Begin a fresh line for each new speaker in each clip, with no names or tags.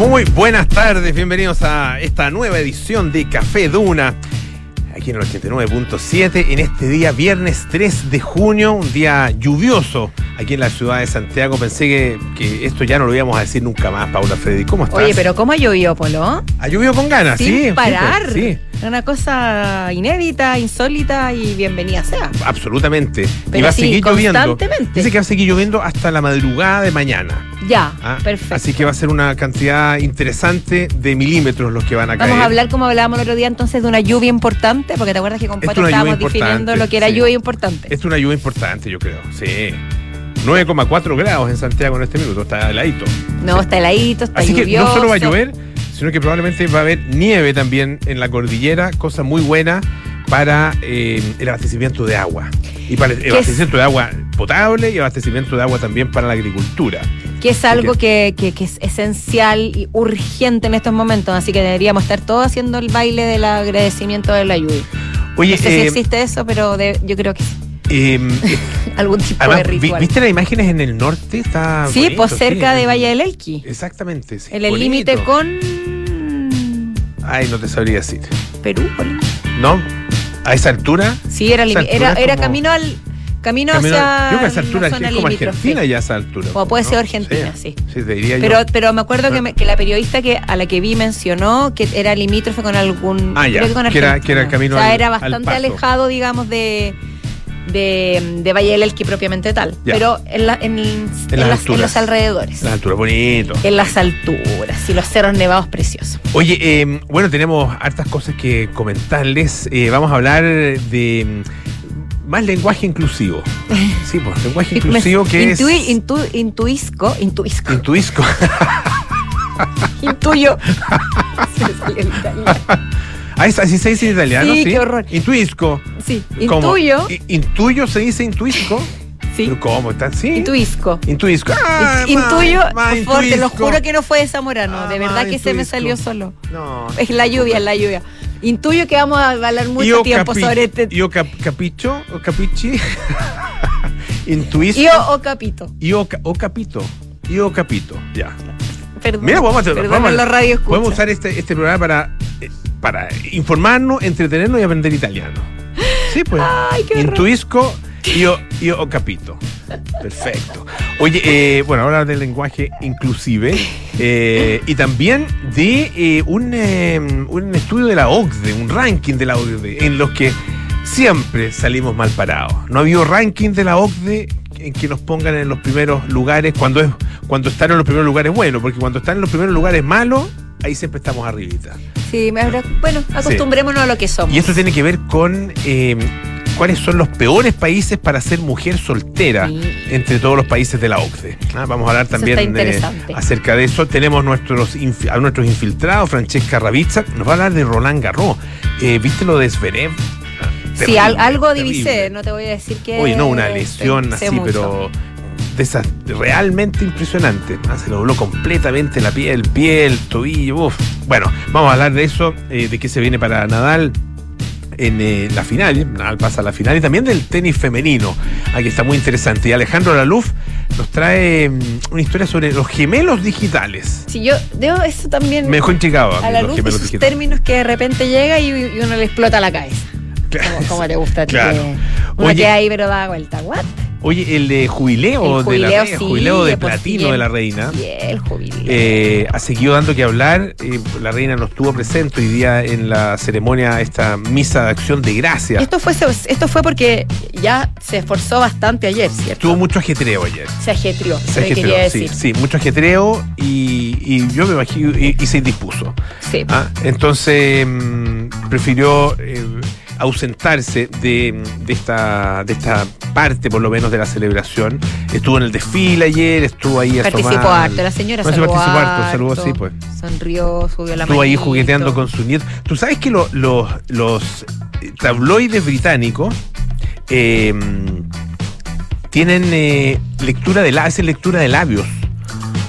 Muy buenas tardes, bienvenidos a esta nueva edición de Café Duna, aquí en el 89.7, en este día, viernes 3 de junio, un día lluvioso aquí en la ciudad de Santiago. Pensé que, que esto ya no lo íbamos a decir nunca más, Paula Freddy. ¿Cómo estás?
Oye, pero ¿cómo ha llovido, Polo?
Ha llovido con ganas,
Sin
sí.
parar.
sí,
Una cosa inédita, insólita y bienvenida sea.
absolutamente. y va a
sí,
seguir lloviendo. Dice que va a seguir lloviendo hasta la madrugada de mañana.
Ya,
¿ah?
perfecto.
Así que va a ser una cantidad interesante de milímetros los que van a caer.
Vamos a hablar como hablábamos el otro día entonces de una lluvia importante, porque te acuerdas que con
es
Pato estábamos definiendo lo que era
sí.
lluvia importante.
Es una lluvia importante, yo creo. Sí. 9,4 grados en Santiago en este minuto. Está heladito.
No, está heladito, está
Así que no solo va a llover, sino que probablemente va a haber nieve también en la cordillera, cosa muy buena para eh, el abastecimiento de agua. Y para el abastecimiento de agua potable y abastecimiento de agua también para la agricultura.
Que es algo que, que- que es esencial y urgente en estos momentos, así que deberíamos estar todos haciendo el baile del agradecimiento de la lluvia.
Oye,
no sé si
eh,
existe eso, pero de- yo creo que sí.
eh,
algún tipo
además,
de ritual.
¿viste las imágenes en el norte? Está
sí,
bonito,
pues cerca
sí.
de Valle del Elqui.
Exactamente, sí.
En el límite con
Ay, no te sabría decir.
Perú. Bolivia.
¿No? ¿A esa altura?
Sí, era, era,
altura es
era
como-
camino al camino,
Camino-
hacia
yo creo que a esa altura es como
limítrofe.
Argentina ya a esa altura.
O puede
¿no?
ser Argentina, sí.
Sí, te diría
Pero,
yo.
pero me acuerdo que, me- que la periodista que a la que vi mencionó que era limítrofe con algún.
Ah, ya,
creo que con
que era- que era camino
O sea,
al-
era bastante alejado, digamos, de, de, de Valle del Elqui propiamente tal.
Ya.
Pero en, la- en, en
las
las- en
alturas.
los alrededores.
La altura, bonito.
En las alturas y los cerros nevados preciosos.
Oye, eh, bueno, tenemos hartas cosas que comentarles. Eh, vamos a hablar de mm, más lenguaje inclusivo. Sí, pues, lenguaje inclusivo que es.
Intui- intu- intuisco, intuisco,
Intuisco.
intuyo. Se me salió el.
Ah, es- así se dice en italiano, sí.
Sí, qué horror.
Intuisco.
Sí,
¿Cómo?
intuyo,
I- Intuyo se dice intuisco.
sí,
¿Pero cómo? ¿Está así?
intuisco.
Intuisco. Ah,
Int- intuyo,
más
por favor, te lo
intuisco.
juro que no fue de Zamorano,
Ah,
de verdad que se me
intuisco.
salió solo.
No.
Es la lluvia, es la lluvia. Intuyo que vamos a hablar mucho
Io
tiempo
capi-
sobre este.
Io cap- capicho o capichi. Intuisco.
Io o capito.
Io ca- o capito. Io capito. Ya.
Perdón.
Mira, vamos a,
perdón
vamos a-
los radio
podemos usar este, este programa para, para informarnos, entretenernos y aprender italiano. Sí, pues.
Ay, qué.
Intuisco, io, io ho capito. Perfecto. Oye, eh, bueno, ahora del lenguaje inclusive eh, y también de eh, un, eh, un estudio de la OCDE, un ranking de la OCDE, en los que siempre salimos mal parados. No ha habido ranking de la OCDE en que nos pongan en los primeros lugares cuando es cuando están en los primeros lugares bueno, porque cuando están en los primeros lugares malos, ahí siempre estamos arribita.
Sí, bueno, acostumbrémonos a lo que somos.
Y esto tiene que ver con eh, cuáles son los peores países para ser mujer soltera
Sí.
entre todos los países de la OCDE. Ah, vamos a hablar también eh, acerca de eso. Tenemos nuestros a nuestros infiltrados, Francesca Ravizza, nos va a hablar de Roland Garros. Eh, ¿Viste lo de Zverev? Ah,
sí,
terrible,
algo divisé, no te voy a decir que.
Oye, no, una lesión así,
mucho.
pero de esas realmente impresionantes. Ah, Se le dobló completamente la piel, el pie, el tobillo. uf. Bueno, vamos a hablar de eso, eh, de qué se viene para Nadal en eh, la final. Nadal pasa a la final y también del tenis femenino. Aquí está muy interesante. Y Alejandro Laluf nos trae mm, una historia sobre los gemelos digitales.
Sí, yo debo eso también.
Me dejó intrigado a
a la luz de esos
digitales.
términos que de repente llega y, y uno le explota la cabeza. Como, como te gusta a ti.
Claro.
que Uno
Oye.
queda ahí pero da vuelta. ¿What?
Oye, el de jubileo,
El
de la reina,
sí,
jubileo de
pues,
platino de la reina.
Y el jubileo.
eh, ha seguido dando que hablar. eh, la reina no estuvo presente hoy día en la ceremonia, esta misa de acción de gracia.
esto, fue, esto fue porque ya se esforzó bastante ayer, ¿cierto?
Tuvo mucho ajetreo ayer.
Se ajetrió,
Se ajetreó, sí, sí, mucho ajetreo y, y yo me imagino y, y se indispuso.
Sí.
Ah, entonces mm, prefirió eh, ausentarse de, de esta, de esta parte, por lo menos, de la celebración. Estuvo en el desfile ayer, estuvo ahí
Participó harto, la señora
Parece
saludó
participó harto, saludó así, pues.
Sonrió, subió la
Estuvo ahí jugueteando con su nieto. Tú sabes que lo- los- los tabloides británicos eh, tienen eh, lectura de hacen lectura de labios.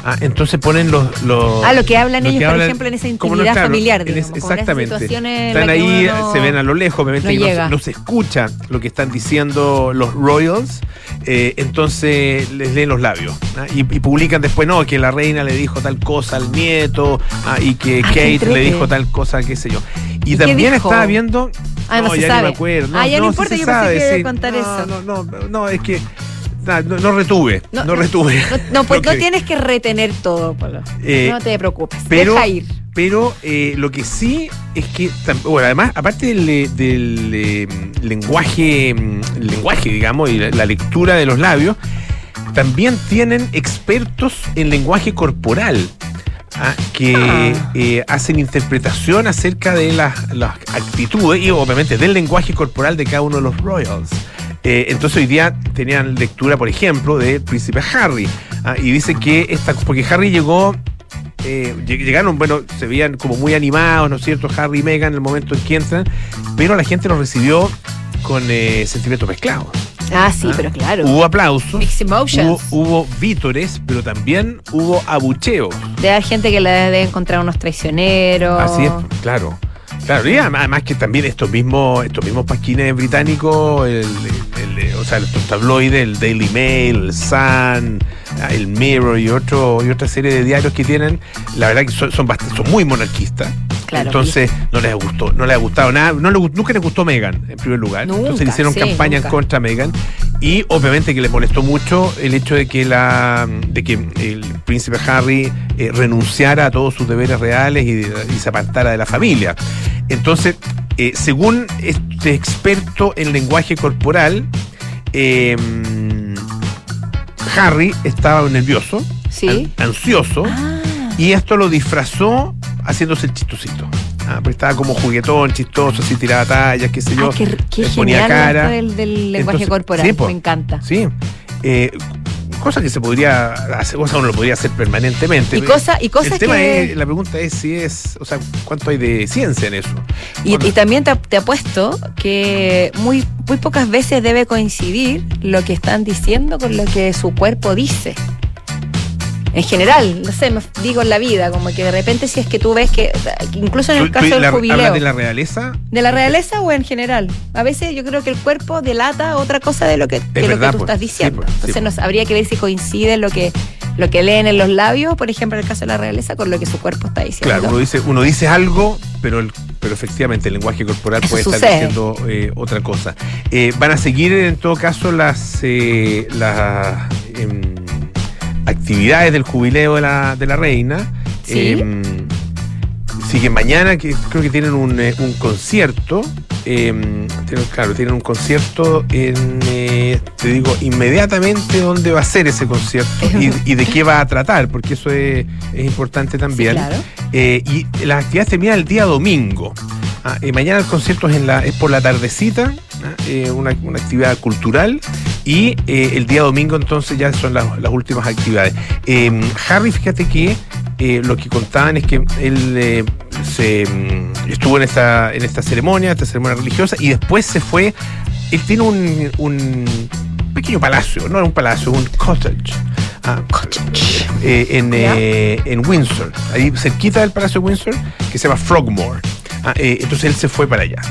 Ah, entonces ponen los, los.
Ah, lo que hablan
lo
ellos,
que
por
hablan-
ejemplo, en esa intimidad
claro,
familiar, digamos,
es-
en esas
exactamente.
en
Están ahí,
uno
se ven a lo lejos, obviamente
no
no,
llega.
se- no se escucha lo que están diciendo los royals, eh, entonces les leen los labios ¿ah? y, y publican después, no, que la reina le dijo tal cosa al nieto ah, y que
Ah,
Kate le dijo tal cosa, qué sé yo. Y,
¿Y qué
también estaba viendo.
Ah, no se
ya
sabe.
ni me acuerdo.
Ah, ya no importa, yo pensé que contar
no,
eso.
No, no, no, es que. Nah, No, no retuve, no, retuve.
No, pues no tienes que retener todo, Polo.
Eh,
no te preocupes.
pero-
Deja ir.
Pero eh, lo que sí es que, bueno, además, aparte del, eh, del, eh, lenguaje, mm, lenguaje, digamos, y la, la lectura de los labios, también tienen expertos en lenguaje corporal. ah, que
Ah.
eh, hacen interpretación acerca de las, las actitudes y obviamente del lenguaje corporal de cada uno de los royals. Eh, entonces hoy día tenían lectura, por ejemplo, del príncipe Harry. ah, y dice que esta, porque Harry llegó eh, lleg- llegaron, bueno, se veían como muy animados, ¿no es cierto? Harry y Meghan en el momento en que entran, pero la gente los recibió con eh, sentimientos mezclados.
Ah, sí,
¿ah?
pero claro.
Hubo aplausos,
Mixed emotions.
hubo vítores, pero también hubo abucheos.
De gente que le debe encontrar unos traicioneros.
Así es, claro. Claro, y además que también estos mismos, estos mismos pasquines británicos, el, el- el- o sea, estos tabloides, el Daily Mail, el Sun, el Mirror y otro y otra serie de diarios que tienen, la verdad que son, son, bast- son muy monarquistas.
Claro,
Entonces no les gustó, no les ha gustado nada, no le gu- nunca les gustó Megan en primer lugar.
Nunca,
Entonces le hicieron
sí,
campaña en contra de Megan y obviamente que les molestó mucho el hecho de que la de que el príncipe Harry eh, renunciara a todos sus deberes reales y, y se apartara de la familia. Entonces, eh, según este experto en lenguaje corporal, eh, Harry estaba nervioso,
Sí.
an- ansioso.
Ah.
Y esto lo disfrazó haciéndose el chistosito. Ah, porque estaba como juguetón, chistoso, así tiraba tallas, qué sé yo.
Ah, qué, qué
le ponía cara.
del, del lenguaje
Entonces,
corporal.
sí, po.
Me encanta.
Sí. Eh, cosa que se podría hacer, cosa que uno lo podría hacer permanentemente.
Y, cosa, y cosas
el tema
que.
es, la pregunta es si es, o sea, cuánto hay de ciencia en eso.
Y,
Bueno,
y también te, te apuesto que muy, muy pocas veces debe coincidir lo que están diciendo con lo que su cuerpo dice. En general, no sé, me digo en la vida, como que de repente si es que tú ves que, incluso en el
¿tú-
caso del jubileo,
hablas de la realeza?
¿De la realeza o en general? A veces yo creo que el cuerpo delata otra cosa de lo que, de lo
verdad,
que tú
pues.
estás
Sí,
diciendo.
pues, sí,
Entonces
pues.
nos, habría que ver si coincide lo que, lo que leen en los labios, por ejemplo, en el caso de la realeza, con lo que su cuerpo está diciendo.
Claro, uno dice, uno dice algo, pero, el- pero efectivamente el lenguaje corporal
Eso
puede estar
sucede.
diciendo eh, otra cosa. Eh, van a seguir en todo caso las, eh, las em, actividades del jubileo de la, de la reina.
Sí.
Em, siguen mañana, que creo que tienen un, eh, un concierto. em, claro, tienen un concierto en, eh, te digo, inmediatamente dónde va a ser ese concierto y, y de qué va a tratar, porque eso es, es importante
Sí,
también.
claro.
Eh, y las actividades terminan el día domingo. Ah, eh, mañana el concierto es, en la, es por la tardecita, ah, eh, una, una actividad cultural. Y eh, el día domingo entonces ya son las, las últimas actividades. Eh, Harry, fíjate que eh, lo que contaban es que él eh, se, mm, estuvo en esta, en esta ceremonia, esta ceremonia religiosa, y después se fue. Él tiene un, un pequeño palacio, no es un palacio, un cottage. Ah, eh, en, en Windsor, ahí cerquita del Palacio de Windsor, que se llama Frogmore. Ah, eh, entonces él se fue para allá,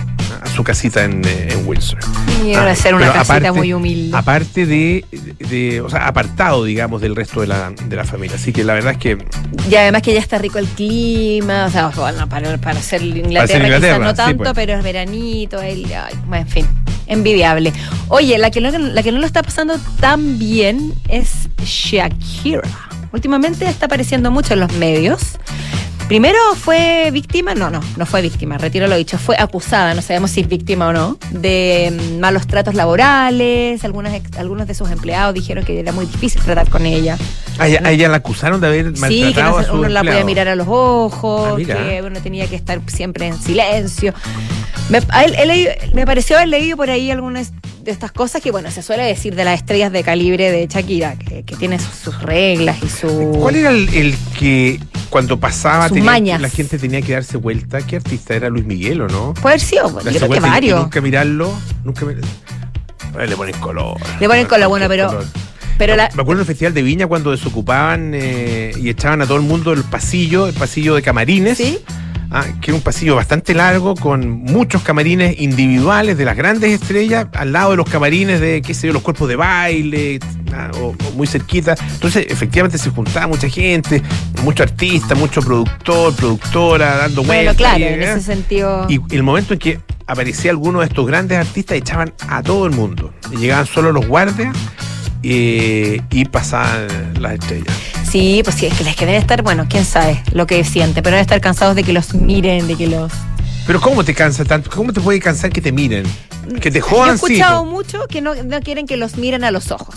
a su casita en, eh, en Windsor.
Y va
Ah,
a ser una casita
aparte-
muy humilde.
Aparte de, de- o sea, apartado, digamos, del resto de la, de la familia. Así que la verdad es que
Y además que ya está rico el clima, o sea, bueno, para, para ser Inglaterra,
ser
quizás
Inglaterra,
no
sí,
tanto,
pues.
pero es veranito, el, ay, en fin, envidiable. Oye, la que, no, la que no lo está pasando tan bien es Shakira. Últimamente está apareciendo mucho en los medios. Primero fue víctima, no, no, no fue víctima, retiro lo dicho, fue acusada, no sabemos si es víctima o no, de mm, malos tratos laborales, algunas, algunos de sus empleados dijeron que era muy difícil tratar con ella.
a ella, a ella la acusaron de haber maltratado
Sí, que no
a su
uno la podía mirar a los ojos,
Ah,
que uno tenía que estar siempre en silencio. Me, a él- he leído- me pareció haber leído por ahí algunas de estas cosas que, bueno, se suele decir de las estrellas de calibre de Shakira, que, que tiene sus, sus reglas y su...
¿Cuál era el, el que cuando pasaba
Sus
tenía-
mañas.
la gente tenía que darse vuelta? ¿Qué artista era Luis Miguel o no?
Puede haber sido, yo creo que varios.
Nunca mirarlo, nunca mir- Ay, le ponen color.
Le ponen color, bueno, pero-
color.
Pero la-
Me acuerdo del Festival de Viña cuando desocupaban eh, y echaban a todo el mundo el pasillo, el pasillo de camarines.
¿Sí?
Ah, que era un pasillo bastante largo con muchos camarines individuales de las grandes estrellas al lado de los camarines de, qué sé yo, los cuerpos de baile ah, o, o muy cerquita. Entonces, efectivamente se juntaba mucha gente, mucho artista, mucho productor, productora, dando
Bueno,
vueltas.
claro,
y,
en
¿eh?
ese sentido.
Y el momento en que aparecía alguno de estos grandes artistas, echaban a todo el mundo. Llegaban solo los guardias eh, y pasaban las estrellas.
Sí, pues sí, es que les que deben estar, bueno, quién sabe lo que siente, pero deben estar cansados de que los miren, de que los.
Pero ¿cómo te cansa tanto? ¿Cómo te puede cansar que te miren? Que te
Yo he
jodan, sí,
escuchado mucho que no, no quieren que los miren a los ojos.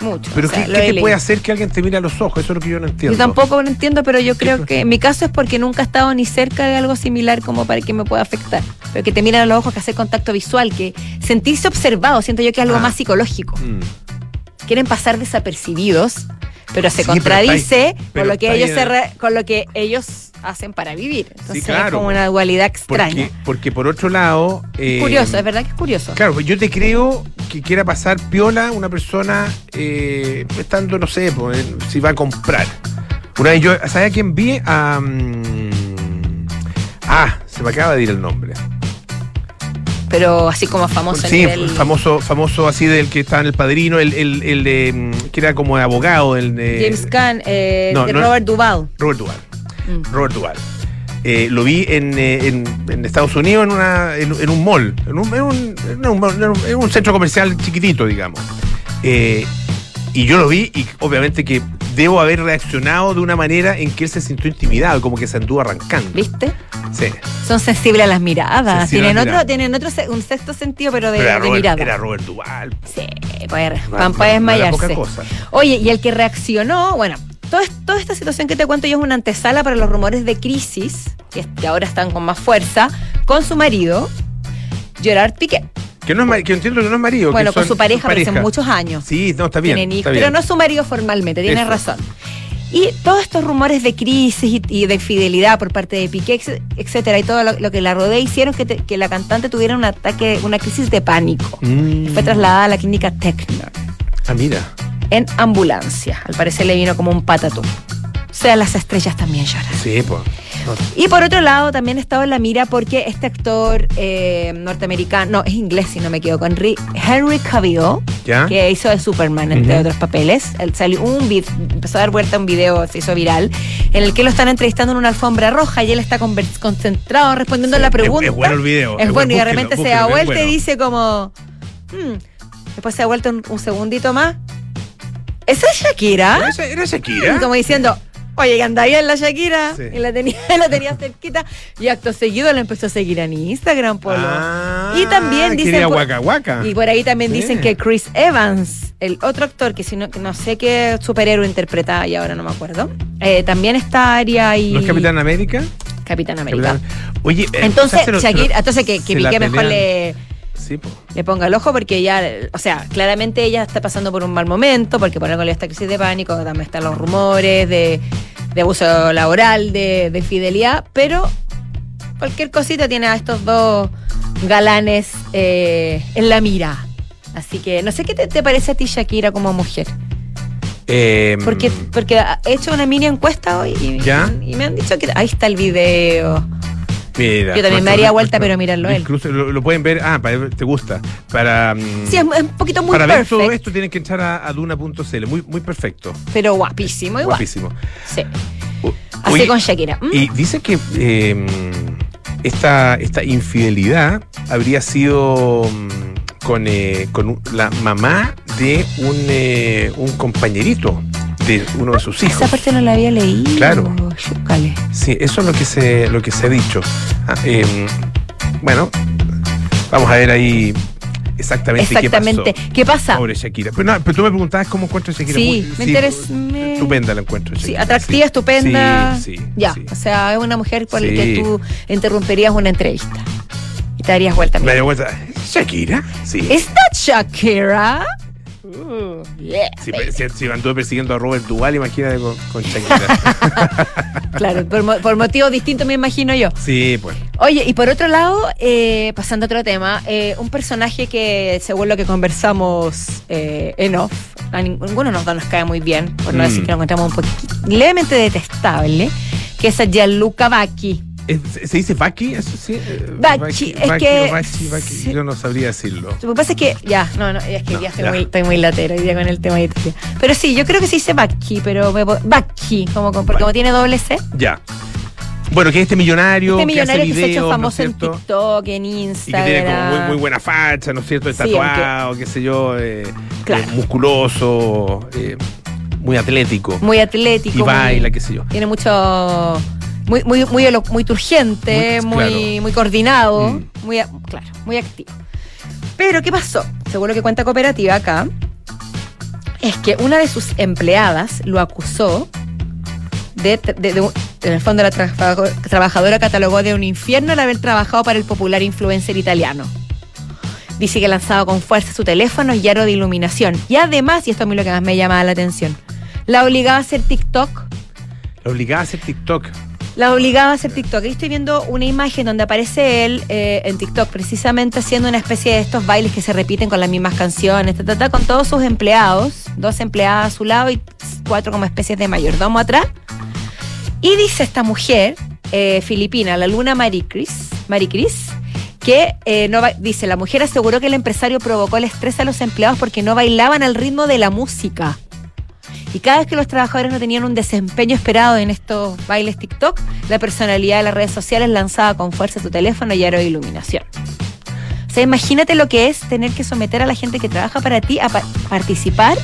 Mucho.
Pero
o sea,
¿qué,
he
te
leído.
puede hacer que alguien te mire a los ojos? Eso es lo que yo no entiendo.
Yo tampoco lo entiendo, pero yo creo
pues.
que en mi caso es porque nunca he estado ni cerca de algo similar como para que me pueda afectar. Pero que te miran a los ojos, que hacer contacto visual, que sentirse observado, siento yo que es algo
Ah.
más psicológico.
Mm.
Quieren pasar desapercibidos, pero se
Sí,
contradice
ahí-
con lo que ellos se re- con lo que ellos hacen para vivir. Entonces es
claro.
como una dualidad extraña.
Porque, porque por otro lado. eh,
curioso, es verdad que es curioso.
Claro, yo te creo que quiera pasar piola una persona eh, estando, no sé, pues, si va a comprar. Una vez yo, ¿sabes a quién vi? A, mm, ah, se me acaba de ir el nombre.
Pero así como famoso
sí,
nivel.
famoso, famoso así del que estaba en el padrino, el, el, el de, mm, que era como abogado, el de
James Caan, eh,
no,
de
no-
Robert Duvall.
Robert Duvall.
Mm.
Robert Duvall. Eh, lo vi en, eh, en- en Estados Unidos en, una, en, en un mall, en un, en un- en en en un centro comercial chiquitito, digamos. Eh, y yo lo vi y obviamente que debo haber reaccionado de una manera en que él se sintió intimidado, como que se anduvo arrancando.
¿Viste?
Sí.
Son sensibles a las miradas.
A
Tienen
las
otro,
miradas.
tienen otro un sexto sentido, pero de,
Pero era
de
Robert,
mirada.
era Robert Duvall.
Sí, pues,
no era
desmayarse.
cosa.
Oye, y el que reaccionó, bueno, todo toda esta situación que te cuento yo es una antesala para los rumores de crisis, que, que ahora están con más fuerza, con su marido, Gerard Piqué.
Que, no es, que entiendo que no es marido. que
Bueno, con su pareja, pero hace muchos años.
Sí, no, está bien.
Tienen hijos,
está
pero no es su marido formalmente, tienes
Eso.
razón. Y todos estos rumores de crisis y, de infidelidad por parte de Piqué, etcétera, y todo lo, lo que la rodea hicieron que, te- que la cantante tuviera un ataque, una crisis de pánico.
Mm.
Fue trasladada a la clínica Tecnor
Ah, mira.
en ambulancia. Al parecer le vino como un patatú. O sea, las estrellas también lloran.
Sí, pues.
Y por otro lado, también estaba en la mira porque este actor eh, norteamericano, no, es inglés si no me equivoco, Henry, Henry Cavill,
¿Ya?
que hizo de Superman, entre otros papeles. Él salió un empezó a dar vuelta un video, se hizo viral, en el que lo están entrevistando en una alfombra roja y él está concentrado respondiendo
Sí,
la pregunta.
es bueno el video,
Es
es
bueno, y de repente se da vuelta y dice como. "Hmm". Después se da vuelta un, un segundito más. ¿Esa es Shakira?
¿Era, era Shakira?
Como diciendo, oye, que anda bien la Shakira.
Sí.
Y la tenía, la tenía cerquita. Y acto seguido la empezó a seguir en Instagram, Polo.
Ah,
y también dicen. por-
Waka Waka.
y por ahí también
Sí.
dicen que Chris Evans, el otro actor, que si no, que no sé qué superhéroe interpreta y ahora no me acuerdo, eh, también está Aria y.
¿No es Capitán América?
Capitán América.
Capitán- Oye, eh,
Entonces,
lo- lo-
Shakira, entonces que, que Piqué mejor le,
Sí, po.
le ponga el ojo porque ya, o sea, claramente ella está pasando por un mal momento, porque por algo le esta crisis de pánico, también están los rumores de, de abuso laboral, de, de fidelidad, pero cualquier cosita tiene a estos dos galanes eh, en la mira. Así que no sé qué te, te parece a ti, Shakira, como mujer.
Eh,
Porque, porque he hecho una mini encuesta hoy y,
¿Ya?
y me han dicho que ahí está el video.
Mira,
Yo también me daría vuelta, pero míralo él.
Incluso lo, lo pueden ver. Ah, para, te gusta. Para, mm,
Sí, es, un poquito muy
para ver todo esto tienen que entrar a, a duna.cl. Muy, muy perfecto.
pero guapísimo igual.
Guapísimo.
Sí. Así
oye,
con Shakira. ¿Mm?
Y dice que eh, esta, esta infidelidad habría sido mm, con, eh, con la mamá de un, eh, un compañerito de uno de sus hijos.
Esa parte no la había leído.
Claro.
Chúcale.
Sí, eso es lo que se, lo que se ha dicho. Ah, eh, bueno, vamos a ver ahí exactamente,
Exactamente.
qué pasó.
¿Qué pasa?
Pobre Shakira. Pero, no, pero tú me preguntabas cómo encuentro a Shakira.
Sí,
Muy-
me interesa- me-
Estupenda la encuentro.
Sí,
Shakira,
atractiva,
sí.
estupenda.
Sí, sí,
ya,
sí.
o sea, es una mujer con la
Sí.
que tú interrumpirías una entrevista. Y te darías vuelta.
Me daría vuelta. ¿Shakira? Sí.
¿Es that Shakira? Uh, yeah,
Si, si, si anduve persiguiendo a Robert Duval, imagínate con, con Shakira.
Claro, por, mo- por motivos distintos me imagino yo.
sí, pues.
Oye, y por otro lado, eh, pasando a otro tema, eh, un personaje que, según lo que conversamos eh, en off, a ning- ninguno de nos nos cae muy bien, por no
Mm.
decir que lo encontramos un poquito levemente detestable, que es a Gianluca Vacchi.
Es- ¿Se dice Baki? Eso sí. eh,
Bacchi, es
Baki
que-
Baki,
sí.
Yo no sabría decirlo.
Lo que pasa es que, ya, no, no, es que
No,
ya, estoy,
ya.
Muy, estoy muy latero hoy día con el tema de Italia. Pero sí, yo creo que se dice Vacchi, pero Vacchi, como, como- porque como tiene doble C.
Ya. Bueno, que este millonario,
Este millonario
que
se ha hecho famoso
¿no es
en? TikTok, en
Y que
Instagram.
tiene como muy, muy buena facha, ¿no es cierto?
Sí,
Tatuado, qué sé yo, eh,
Claro.
eh, musculoso, eh, muy atlético.
muy atlético.
y baila,
muy-
qué sé yo.
Tiene mucho. Muy, muy, muy, muy turgente,
Muy-
muy,
claro.
muy coordinado,
Mm.
muy, claro, muy activo. Pero, ¿qué pasó? Según lo que cuenta Cooperativa acá, es que una de sus empleadas lo acusó de, de- de un- en el fondo la trabajadora catalogó de un infierno el haber trabajado para el popular influencer italiano. Dice que lanzaba con fuerza su teléfono y aro de iluminación. Y además, y esto a mí lo que más me llamaba la atención, la obligaba a hacer TikTok
La obligaba a hacer TikTok.
La obligaba a hacer TikTok. Ahí estoy viendo una imagen donde aparece él eh, en TikTok, precisamente haciendo una especie de estos bailes que se repiten con las mismas canciones, ta, ta, con todos sus empleados, dos empleadas a su lado y cuatro como especies de mayordomo atrás. Y dice esta mujer eh, filipina, la Luna Maricris, Maricris que eh, no dice, la mujer aseguró que el empresario provocó el estrés a los empleados porque no bailaban al ritmo de la música. Y cada vez que los trabajadores no tenían un desempeño esperado en estos bailes TikTok, la personalidad de las redes sociales lanzaba con fuerza su teléfono y aro iluminación. O sea, imagínate lo que es tener que someter a la gente que trabaja para ti a pa- participar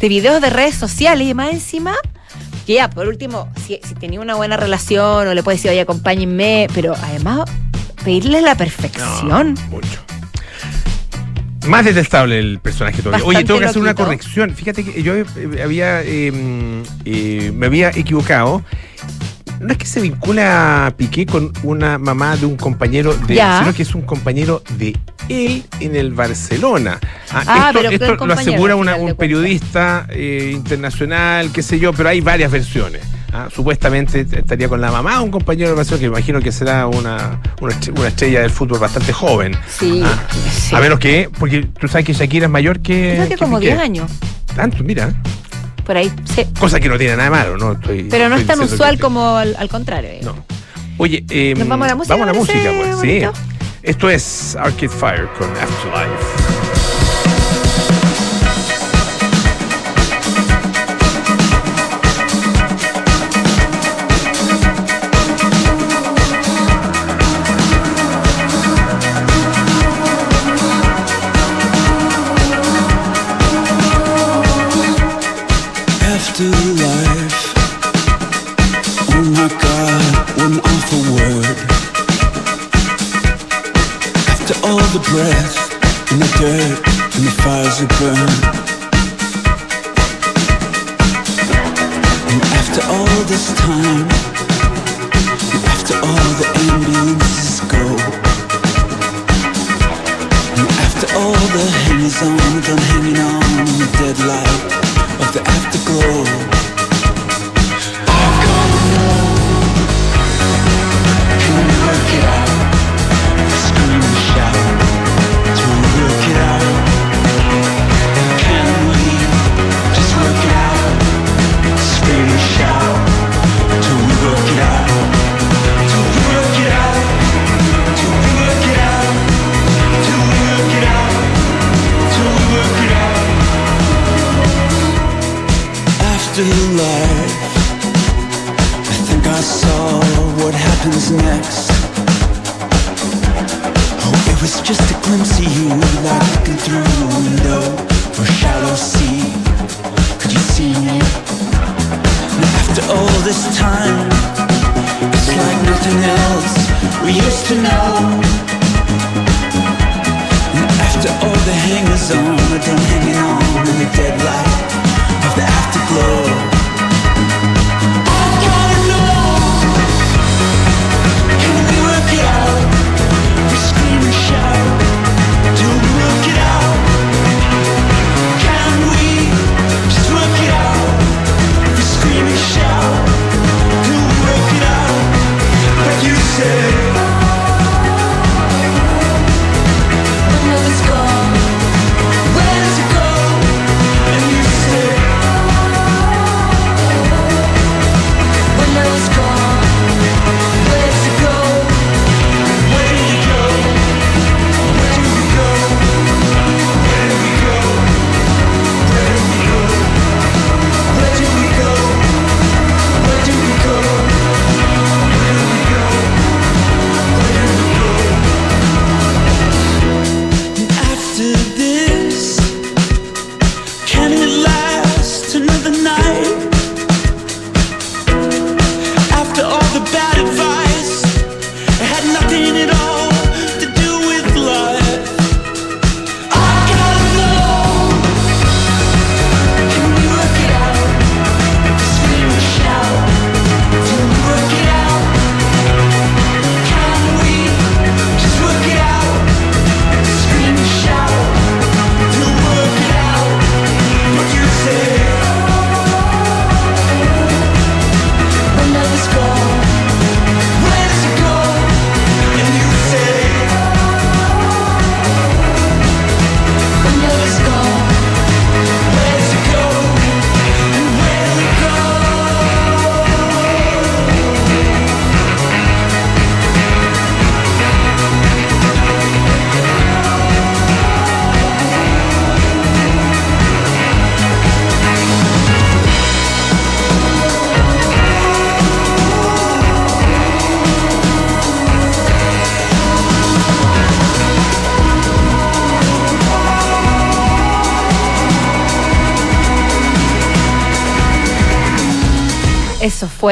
de videos de redes sociales y más encima, que ya, por último, si, si tenía una buena relación o le puedes decir, oye, acompáñenme, pero además pedirles la perfección.
Mucho. Más detestable el personaje todavía. Oye, tengo que hacer una
loquito.
corrección. Fíjate que yo eh, había eh, eh, me había equivocado. No es que se vincula a Piqué con una mamá de un compañero de
Ya.
sino que es un compañero de él en el Barcelona.
Ah,
esto
pero fue
esto
un
lo
compañero,
asegura
al
una-
final de
un periodista eh, internacional, qué sé yo, pero hay varias versiones. Ah, Supuestamente estaría con la mamá de un compañero del Barcelona, que me imagino que será una, una, estre- una estrella del fútbol bastante joven.
Sí,
Ah,
sí.
A menos que, porque tú sabes que Shakira es mayor que.
Creo que como
Piqué.
10 años,
Tanto, mira.
por ahí. sí.
Cosa que no tiene nada de malo, ¿no? Estoy,
Pero no
estoy
es tan usual
que-
como al, al contrario. eh.
No. Oye, eh,
¿Nos vamos a la música,
Vamos a la música, pues. Sí. Esto es Arcade Fire con. Afterlife.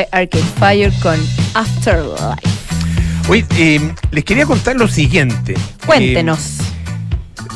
Fue Arcade Fire con Afterlife.
Oye, eh, les quería contar lo siguiente.
Cuéntenos.
Eh,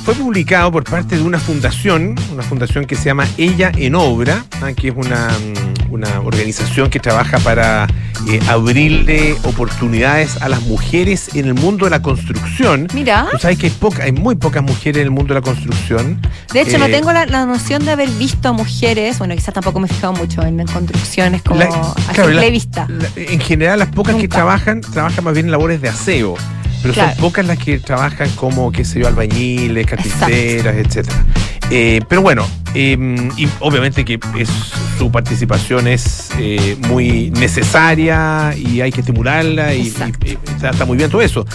fue publicado por parte de una fundación, una fundación que se llama Ella en Obra, ah, que es una, mm, una organización que trabaja para eh, abrirle oportunidades a las mujeres en el mundo de la construcción.
Mira,
Tú sabes que hay, poca, hay muy pocas mujeres en el mundo de la construcción.
de hecho no
eh,
tengo la, la noción de haber visto a mujeres, bueno, quizás tampoco me he fijado mucho en, en construcciones como
La-
a
claro,
simple
la-
vista.
en general, las pocas que trabajan, trabajan más bien en labores de aseo. Pero
Claro.
son pocas las que trabajan como, qué sé yo, albañiles, carpinteras, etcétera. Eh, pero bueno, eh, y obviamente que es, su participación es eh, muy necesaria y hay que estimularla y, y está, está muy bien todo eso.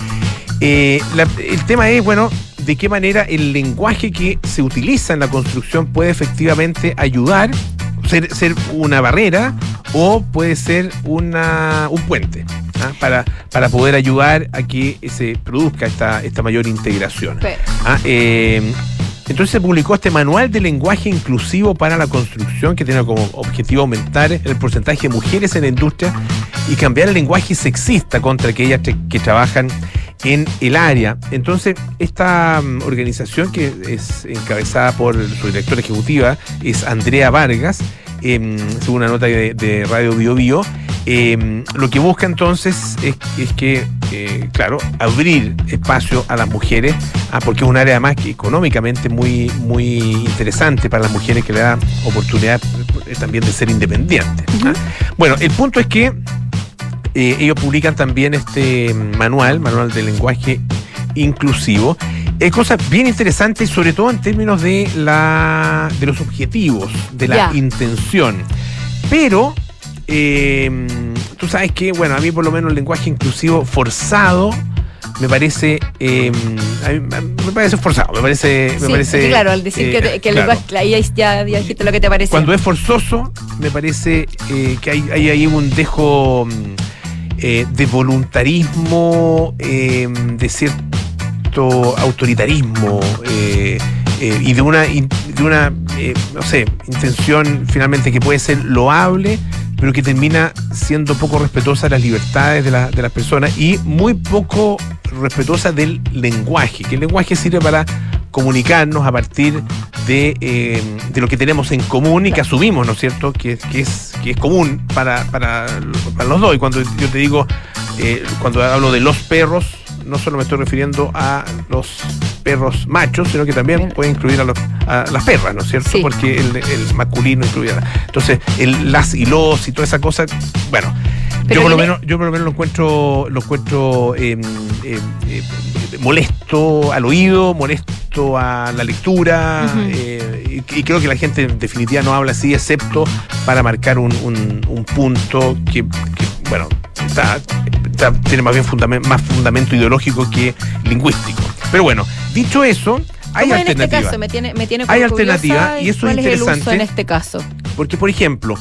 Eh, la- el tema es, bueno, de qué manera el lenguaje que se utiliza en la construcción puede efectivamente ayudar, ser, ser una barrera o puede ser una, un puente ¿ah? para, para poder ayudar a que se produzca esta, esta mayor integración. Ah, eh, entonces se publicó este manual de lenguaje inclusivo para la construcción que tiene como objetivo aumentar el porcentaje de mujeres en la industria y cambiar el lenguaje sexista contra aquellas que, que trabajan en el área. Entonces, esta mm, organización que es encabezada por su directora ejecutiva es Andrea Vargas, em, según una nota de, de Radio Bio Bio, em, lo que busca entonces es, es que, eh, claro, abrir espacio a las mujeres, ah, porque es un área además que económicamente muy, muy interesante para las mujeres que le da oportunidad eh, también de ser independientes. ah. Bueno, el punto es que eh, ellos publican también este manual, manual de lenguaje inclusivo. Es cosas bien interesantes, sobre todo en términos de la de los objetivos, de la intención. Pero eh, tú sabes que, bueno, a mí por lo menos el lenguaje inclusivo forzado me parece eh, me parece forzado, me parece, me
Sí,
parece
es que claro, al decir
eh,
que, que el lenguaje, ahí ya, ya dijiste lo que te parece.
Cuando es forzoso, me parece eh, que hay, hay ahí un dejo mm, eh, de voluntarismo, eh, de cierto autoritarismo eh, eh, y de una, de una eh, no sé, intención finalmente que puede ser loable, pero que termina siendo poco respetuosa de las libertades de, la- de las personas y muy poco respetuosa del lenguaje, que el lenguaje sirve para comunicarnos a partir de, eh, de lo que tenemos en común y que asumimos, ¿no es cierto?, que, que es, que es común para, para, para los dos. Y cuando yo te digo, eh, cuando hablo de los perros, no solo me estoy refiriendo a los perros machos, sino que también puede incluir a, los- a las perras, ¿no es cierto?
Sí.
Porque el, el masculino incluye a la- Entonces, el las y los y toda esa cosa, bueno.
Pero
yo por lo menos, yo por lo menos lo encuentro, lo encuentro eh, eh, eh, molesto al oído, molesto a la lectura, eh, y, y creo que la gente en definitiva no habla así, excepto para marcar un, un- un punto que, que, bueno, está, está- tiene más bien fundamen- más fundamento ideológico que lingüístico. Pero bueno, dicho eso, hay
¿Cómo en este
alternativas.
caso? Me tiene, me tiene
Hay alternativa, y eso es
¿Cuál es el uso
interesante.
en este caso?
Porque, por ejemplo,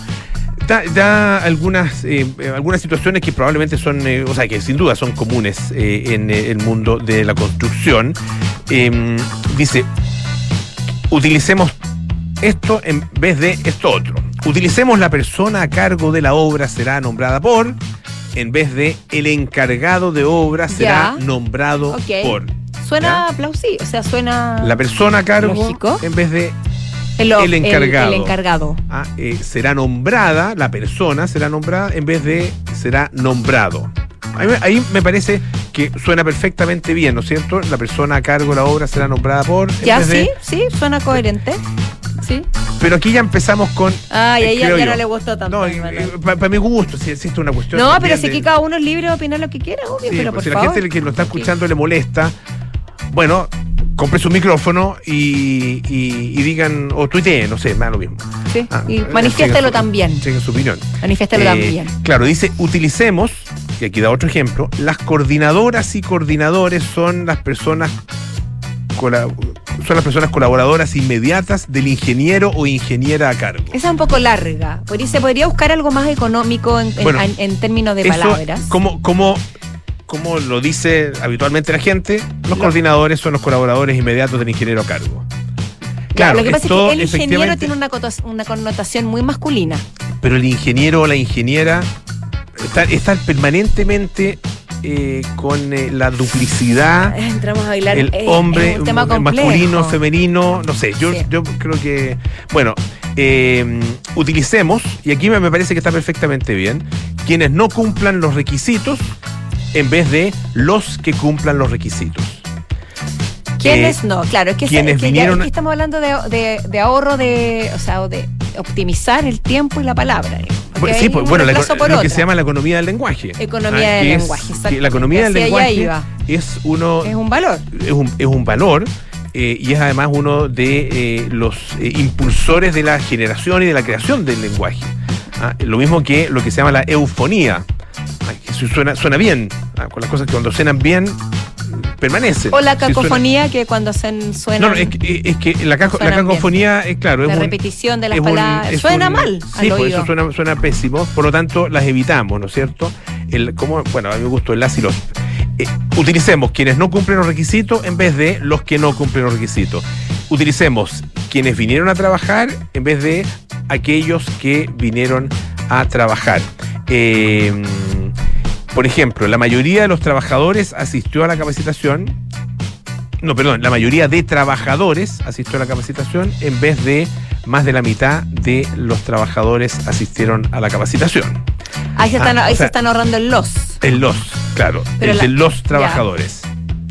da, da algunas, eh, eh, algunas situaciones que probablemente son, eh, o sea, que sin duda son comunes eh, en el mundo de la construcción. Em, dice, utilicemos esto en vez de esto otro. Utilicemos la persona a cargo de la obra será nombrada por, en vez de el encargado de obra será
Ya.
nombrado por.
Suena plausible, o sea, suena
La persona a cargo
Lógico.
en vez de
el,
el encargado.
el encargado.
Ah, eh, será nombrada, la persona será nombrada en vez de será nombrado. Ahí, me- ahí me parece que suena perfectamente bien, ¿no es cierto? La persona a cargo de la obra será nombrada por.
Ya,
de-
sí, sí, suena coherente. Sí.
pero aquí ya empezamos con.
Ay,
eh,
ahí ya,
creo
ya
yo.
no le gustó tanto.
No,
a
para mi gusto, si existe una cuestión.
No, pero si
de-
aquí cada uno es libre de opinar lo que quiera, obvio,
Sí,
pero
pues
por
si la
favor.
gente que lo está escuchando le molesta, bueno, compre su micrófono y, y- y digan, o tuiteen, no sé, me da lo mismo.
Sí,
Ah,
y
eh,
manifiéstelo también.
chequen su opinión.
Manifiéstelo
Eh,
también.
Claro, dice, utilicemos, y aquí da otro ejemplo, las coordinadoras y coordinadores son las personas son las personas colaboradoras inmediatas del ingeniero o ingeniera a cargo.
Esa es un poco larga. Se podría buscar algo más económico en, en-
Bueno,
en- en términos de
Eso,
palabras.
como, como, como lo dice habitualmente la gente, los
Lo-
coordinadores son los colaboradores inmediatos del ingeniero a cargo.
Claro, lo que pasa es que el ingeniero tiene una connotación muy masculina.
pero el ingeniero o la ingeniera están, están permanentemente eh, con eh, la duplicidad.
Entramos a bailar.
El
eh,
hombre,
un tema
masculino, femenino, no sé, yo,
Sí.
yo creo que, bueno, eh, utilicemos, y aquí me me parece que está perfectamente bien, quienes no cumplan los requisitos en vez de los que cumplan los requisitos.
¿Quiénes no? Claro, es que,
quienes
es que ya-
vinieron-
es que estamos hablando de, de- de ahorro de, o sea, de optimizar el tiempo y la palabra. digamos,
Bueno, sí, pues, bueno, la lo que se llama la economía del lenguaje.
Economía del
que es-
lenguaje.
La economía del lenguaje es uno
es un valor.
es un, es un valor eh, y es además uno de eh, los eh, impulsores de la generación y de la creación del lenguaje. Ah, Lo mismo que lo que se llama la eufonía. Ah, que su- suena, suena bien, ah, con las cosas que cuando suenan bien permanecen.
O la
Si
cacofonía que cuando se suena
no, no, es que, es que la, caco- la
bien.
cacofonía es claro.
la
es un-
repetición de las
un-
palabras. suena
un-
mal
Sí,
al
pues
oído.
eso suena, suena pésimo. Por lo tanto, las evitamos, ¿no es cierto? El, como, bueno, a mí me gustó el las y los. Eh, utilicemos quienes no cumplen los requisitos en vez de los que no cumplen los requisitos. Utilicemos quienes vinieron a trabajar en vez de aquellos que vinieron a trabajar. Eh, por ejemplo, la mayoría de los trabajadores asistió a la capacitación. No, perdón, la mayoría de trabajadores asistió a la capacitación en vez de más de la mitad de los trabajadores asistieron a la capacitación.
Ahí, se están,
Ah, o
ahí
sea-
se están ahorrando el los.
En los, claro,
Pero
el
la-
de los trabajadores.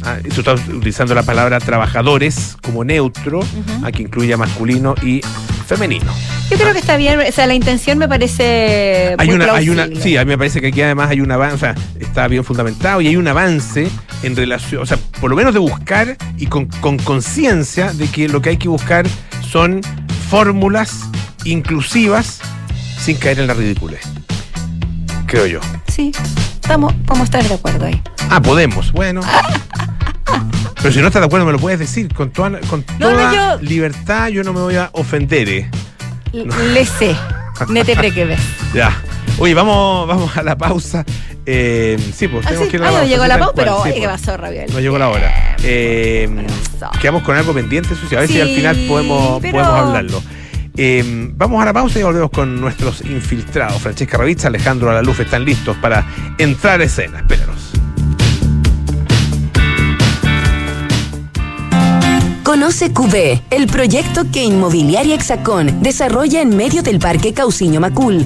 Ah, eso está utilizando la palabra trabajadores como neutro,
Ujú.
a que incluya masculino y femenino.
Yo creo que está bien, o sea, la intención me parece
Hay
muy
una, hay una, sí, a mí me parece que aquí además hay un avance, o sea, está bien fundamentado y hay un avance en relación, o sea, por lo menos de buscar y con con conciencia de que lo que hay que buscar son fórmulas inclusivas sin caer en la ridiculez. Creo yo.
Sí, estamos, podemos estar de acuerdo ahí.
Ah, podemos, bueno. Pero si no estás de acuerdo, me lo puedes decir con toda, con
No, no,
toda
yo-
libertad. Yo no me voy a ofender. eh.
Le sé, ne te prequeves.
Ya. Oye, vamos, vamos a la pausa. Eh, sí, pues
Ah,
tenemos
sí,
que ir a
ah, no
pausa,
llegó
sí,
la pausa, pero
sí,
oye, ¿qué
pues.
pasó, Rabiel?
No llegó la hora. Eh, quedamos con algo pendiente, Susi. A ver si al final podemos,
pero-
podemos hablarlo. Eh, vamos a la pausa y volvemos con nuestros infiltrados. Francesca Ravizza, Alejandro Alaluf están listos para entrar a escena. Espéranos.
Conoce QV, el proyecto que Inmobiliaria Hexacón desarrolla en medio del Parque Cauciño Macul,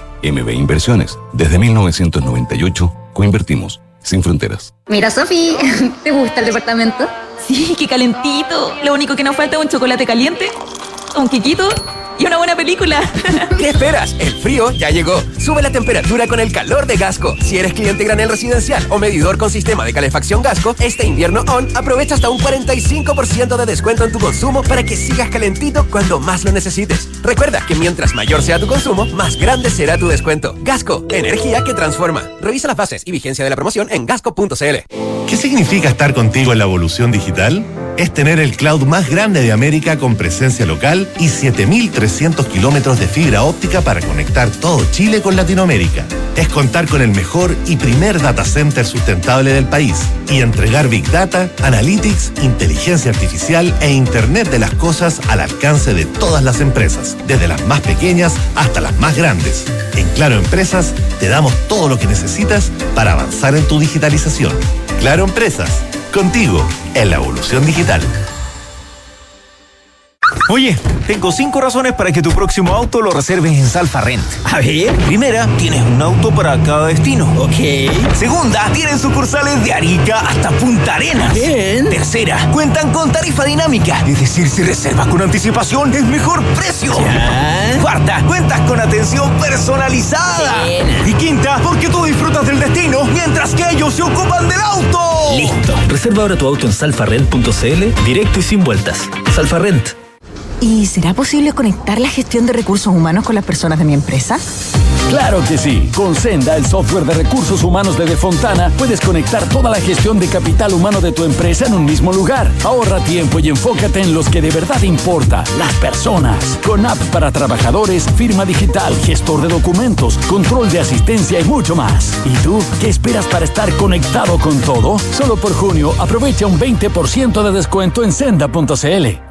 MB Inversiones, desde 1998, coinvertimos sin fronteras.
Mira, Sofi, ¿te gusta el departamento?
Sí, qué calentito. Lo único que nos falta es un chocolate caliente, un quiquito y una buena película.
¿Qué esperas? El frío ya llegó. Sube la temperatura con el calor de Gasco. Si eres cliente granel residencial o medidor con sistema de calefacción Gasco, este invierno on aprovecha hasta un 45% de descuento en tu consumo para que sigas calentito cuando más lo necesites. Recuerda que mientras mayor sea tu consumo, más grande será tu descuento. Gasco, energía que transforma. Revisa las bases y vigencia de la promoción en gasco.cl.
¿Qué significa estar contigo en la evolución digital? Es tener el cloud más grande de América con presencia local y 7.300 kilómetros de fibra óptica para conectar todo Chile con Latinoamérica. Es contar con el mejor y primer data center sustentable del país y entregar Big Data, Analytics, inteligencia artificial e Internet de las cosas al alcance de todas las empresas, desde las más pequeñas hasta las más grandes. En Claro Empresas te damos todo lo que necesitas para avanzar en tu digitalización. Claro Empresas, contigo en la evolución digital.
Oye, tengo cinco razones para que tu próximo auto lo reserves en Salfa Rent. A ver. Primera, tienes un auto para cada destino. Ok. Segunda, tienen sucursales de Arica hasta Punta Arenas. Bien. Tercera, cuentan con tarifa dinámica. Es decir, si reservas con anticipación, es mejor precio. Cuarta, cuentas con atención personalizada. Y quinta, porque tú disfrutas del destino mientras que ellos se ocupan del auto.
Listo. Reserva ahora tu auto en salfarrent.cl, directo y sin vueltas. Salfarrent.
¿Y será posible conectar la gestión de recursos humanos con las personas de mi empresa?
Claro que sí. Con Senda, el software de recursos humanos de Defontana, puedes conectar toda la gestión de capital humano de tu empresa en un mismo lugar. Ahorra tiempo y enfócate en los que de verdad importa, las personas. Con app para trabajadores, firma digital, gestor de documentos, control de asistencia y mucho más. ¿Y tú qué esperas para estar conectado con todo? Solo por junio, aprovecha un 20% de descuento en senda.cl.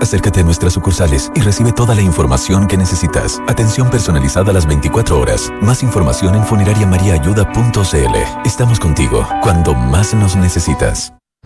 Acércate a nuestras sucursales y recibe toda la información que necesitas. Atención personalizada a las 24 horas. Más información en funerariamariaayuda.cl. Estamos contigo cuando más nos necesitas.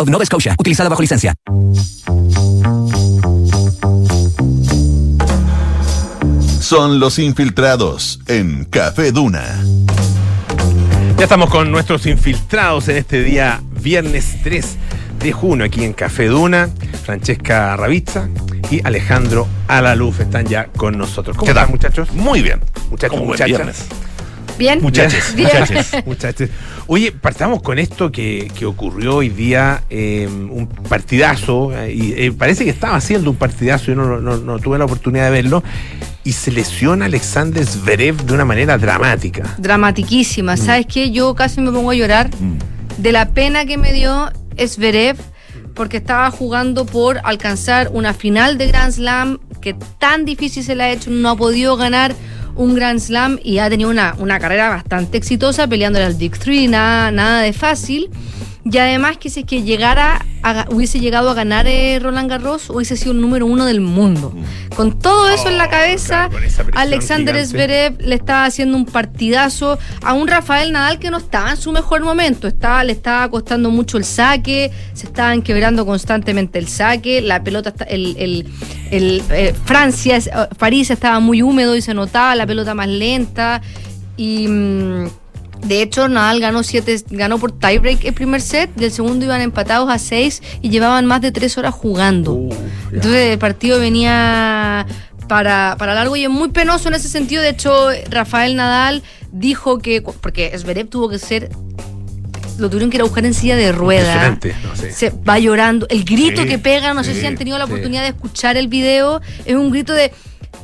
of Nova Scotia, utilizada bajo licencia.
Son los infiltrados en Café Duna.
Ya estamos con nuestros infiltrados en este día, viernes 3 de junio, aquí en Café Duna. Francesca Ravizza y Alejandro Alaluf están ya con nosotros. ¿Cómo
¿Qué tal?
están, muchachos?
Muy bien.
Muchachos, muchachas.
Bien.
Muchachos,
Bien.
muchachos.
Muchachos. Oye, partamos con esto que, que ocurrió hoy día, eh, un partidazo, eh, y eh, parece que estaba haciendo un partidazo, yo no, no- no tuve la oportunidad de verlo, y se lesiona Alexander Zverev de una manera dramática.
Dramatiquísima.
Mm.
¿Sabes qué? Yo casi me pongo a llorar de la pena que me dio Zverev porque estaba jugando por alcanzar una final de Grand Slam que tan difícil se le ha hecho, no ha podido ganar un Grand Slam y ha tenido una, una carrera bastante exitosa peleándole al Dick 3, nada, nada de fácil. Y además que si es que llegara a- hubiese llegado a ganar eh, Roland Garros, hubiese sido el número uno del mundo. Con todo eso en la cabeza, Alexander. Zverev le estaba haciendo un partidazo a un Rafael Nadal que no estaba en su mejor momento. Estaba, le estaba costando mucho el saque, se estaban quebrando constantemente el saque, la pelota, está- el, el- el, eh, Francia, es- eh, París estaba muy húmedo y se notaba la pelota más lenta. Y. mm, de hecho, Nadal ganó siete, ganó por tiebreak el primer set, del segundo iban empatados a seis y llevaban más de tres horas jugando. Entonces el partido venía para, para largo y es muy penoso en ese sentido. De hecho, Rafael Nadal dijo que, porque Zverev tuvo que ser, lo tuvieron que ir a buscar en silla de rueda.
Impresionante. no sé.
Se va llorando. El grito
Sí,
que pega, no sé
sí,
si han tenido la
sí.
oportunidad de escuchar el video, es un grito de...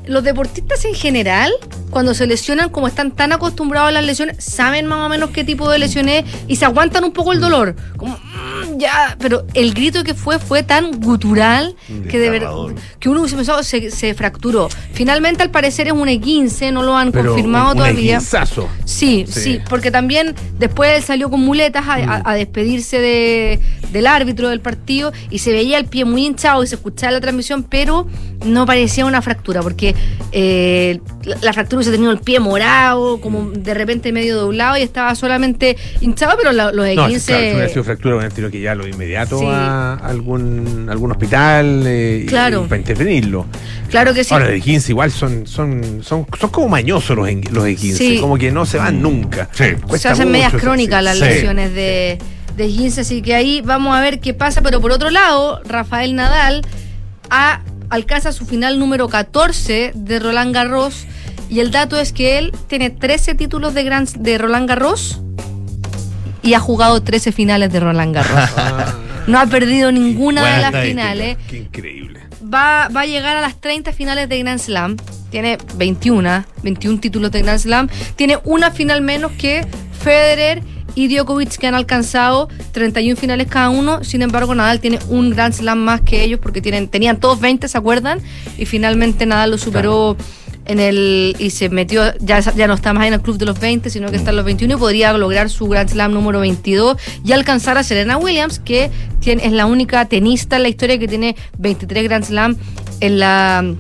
Los deportistas en general, cuando se lesionan, como están tan acostumbrados a las lesiones, saben más o menos qué tipo de lesión es y se aguantan un poco el dolor. Como, "Mm, ya, pero el grito que fue fue tan gutural que de verdad que uno se, se fracturó. Finalmente, al parecer, es un E15, no lo han
Pero
confirmado
un- un
todavía.
esguinzazo.
Sí,
Sí.
sí, porque también después él salió con muletas a, a- a despedirse de, del árbitro del partido y se veía el pie muy hinchado y se escuchaba la transmisión, pero no parecía una fractura, porque eh, la, la fractura se tenía el pie morado, como de repente medio doblado y estaba solamente hinchado, pero la- los
No,
E15...
si, claro, si fractura, tenido que llevarlo de inmediato
Sí.
a algún, algún hospital eh, y-
Claro.
y para intervenirlo.
Claro que sí.
Ahora, los de 15 igual son, son, son, son como mañosos los, los de 15,
Sí.
como que no se van nunca.
se hacen medias crónicas
sí.
las
Sí.
lesiones de, de 15, así que ahí vamos a ver qué pasa. Pero por otro lado, Rafael Nadal ha- alcanza su final número 14 de Roland Garros. Y el dato es que él tiene 13 títulos de, Grand, de Roland Garros y ha jugado 13 finales de Roland Garros. No ha perdido ninguna
Buena
de las finales.
Qué increíble.
Va, va a llegar a las 30 finales de Grand Slam. Tiene 21, 21 títulos de Grand Slam. Tiene una final menos que Federer y Djokovic que han alcanzado 31 finales cada uno. Sin embargo, Nadal tiene un Grand Slam más que ellos porque tienen, tenían todos 20, ¿se acuerdan? Y finalmente Nadal lo superó en el y se metió, ya, ya no está más en el club de los 20, sino que está en los 21 y podría lograr su Grand Slam número 22 y alcanzar a Serena Williams, que tiene, es la única tenista en la historia que tiene 23 Grand Slam en la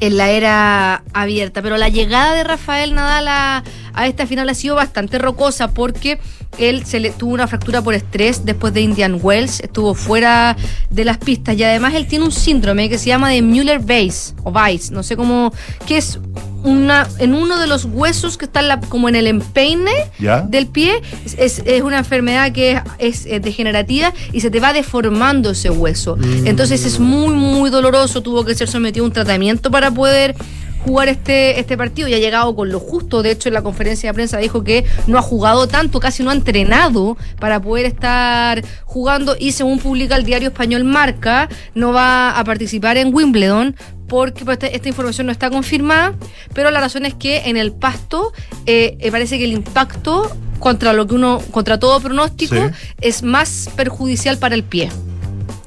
en la era abierta. Pero la llegada de Rafael Nadal a, esta final ha sido bastante rocosa porque él se le tuvo una fractura por estrés después de Indian Wells, estuvo fuera de las pistas y además él tiene un síndrome que se llama de Müller-Weiss o Weiss, no sé cómo, que es una en uno de los huesos que está en la- como en el empeine
¿Ya?
del pie es, es- es una enfermedad que es, es, eh, degenerativa y se te va deformando ese hueso.
Mm.
Entonces es muy, muy doloroso. Tuvo que ser sometido a un tratamiento para poder jugar este, este partido y ha llegado con lo justo. De hecho, en la conferencia de prensa dijo que no ha jugado tanto, casi no ha entrenado para poder estar jugando y según publica el diario español Marca, no va a participar en Wimbledon porque pues, esta, esta información no está confirmada, pero la razón es que en el pasto eh, eh, parece que el impacto contra lo que uno, contra todo pronóstico,
Sí.
es más perjudicial para el pie.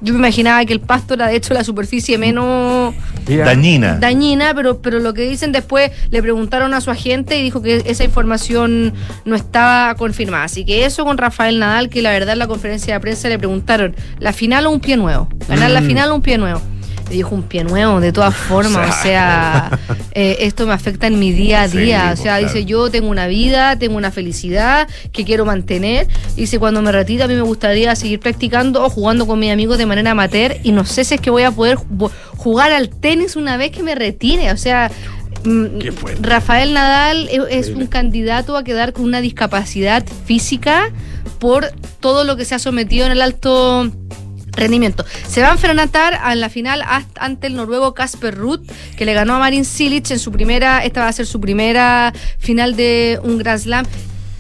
Yo me imaginaba que el pasto era de hecho la superficie menos
Dañina.
dañina, pero, pero lo que dicen después le preguntaron a su agente y dijo que esa información no estaba confirmada. Así que eso con Rafael Nadal, que la verdad en la conferencia de prensa le preguntaron, ¿la final o un pie nuevo? ¿Ganar la
Mm.
final o un pie nuevo? Dijo un pie nuevo, de todas formas, o sea, eh, esto me afecta en mi día a
Sí,
día. o
pues,
sea,
claro.
dice, yo tengo una vida, tengo una felicidad que quiero mantener. Dice, cuando me retire a mí me gustaría seguir practicando o jugando con mis amigos de manera amateur y no sé si es que voy a poder ju- jugar al tenis una vez que me retire. O sea, mm, Rafael Nadal es, es un candidato a quedar con una discapacidad física por todo lo que se ha sometido en el alto rendimiento. Se va a enfrentar en la final ante el noruego Casper Ruth, que le ganó a Marin Cilic en su primera, esta va a ser su primera final de un Grand Slam,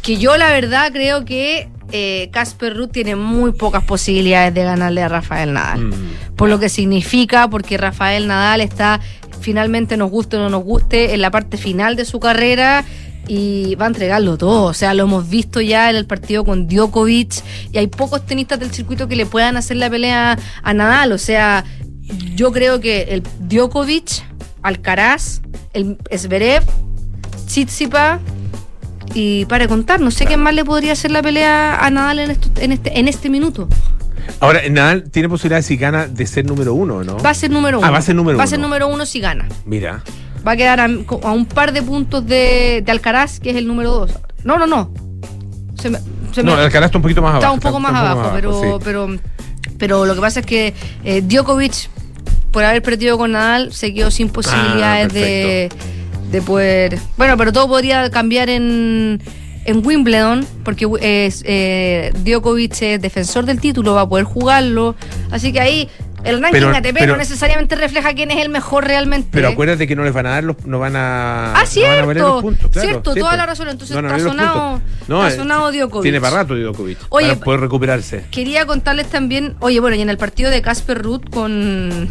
que yo la verdad creo que eh, Casper Ruth tiene muy pocas posibilidades de ganarle a Rafael Nadal. Por lo que significa, porque Rafael Nadal está finalmente, nos guste o no nos guste, en la parte final de su carrera y va a entregarlo todo. O sea, lo hemos visto ya en el partido con Djokovic y hay pocos tenistas del circuito que le puedan hacer la pelea a Nadal. O sea, yo creo que el Djokovic, Alcaraz, el Zverev, Tsitsipas y para contar, no sé quién más le podría hacer la pelea a Nadal en, esto- en este en este minuto.
Ahora, Nadal tiene posibilidades si gana de ser número uno, ¿no?
Va a ser número uno.
Ah, va a ser número
Va a ser
uno.
número uno si gana.
Mira.
Va a quedar a, a un par de puntos de, de Alcaraz, que es el número dos. No, no, no. Se me- se
No,
me-
Alcaraz está un poquito más
Está
abajo.
un poco más abajo, pero,
sí.
pero, pero lo que pasa es que eh, Djokovic, por haber perdido con Nadal, se quedó sin posibilidades
Ah,
de, de poder. Bueno, pero todo podría cambiar en, en Wimbledon, porque es, eh, Djokovic es defensor del título, va a poder jugarlo. Así que ahí el ranking
Pero-
ATP
pero-
no necesariamente refleja quién es el mejor realmente.
Pero acuérdate que no les van a dar los, no van a,
Ah,
no van a
cierto.
los puntos. Claro,
cierto, toda la razón. Entonces
No
está sonado.
No,
está
eh,
sonado Djokovic.
Tiene para rato Djokovic.
Oye,
para poder recuperarse.
Quería contarles también, oye, bueno, y en el partido de Casper Ruth con,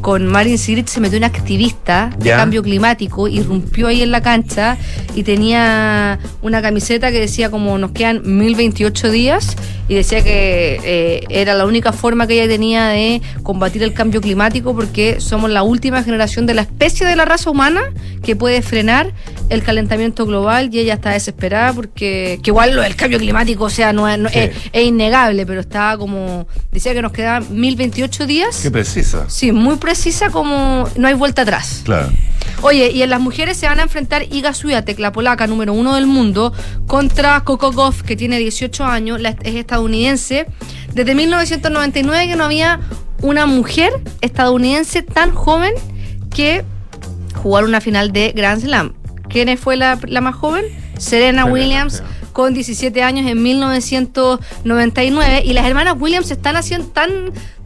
con Marin Cilic se metió un activista de cambio climático, irrumpió ahí en la cancha y tenía una camiseta que decía como nos quedan 1028 días y decía que eh, era la única forma que ella tenía de combatir el cambio climático porque somos la última generación de la especie de la raza humana que puede frenar el calentamiento global y ella está desesperada porque que igual lo del cambio climático, o sea, no, es- no-
Sí.
es, es innegable, pero estaba como decía que nos quedaban 1028 días.
Qué precisa.
Sí, muy precisa como no hay vuelta atrás.
Claro.
Oye, y en las mujeres se van a enfrentar Iga Swiatek, la polaca número uno del mundo, contra Coco Goff, que tiene 18 años, la- es estadounidense. Desde 1999 que no había una mujer estadounidense tan joven que jugar una final de Grand Slam. ¿Quién fue la, la más joven? Serena Williams con 17 años en 1999 y las hermanas Williams están haciendo tan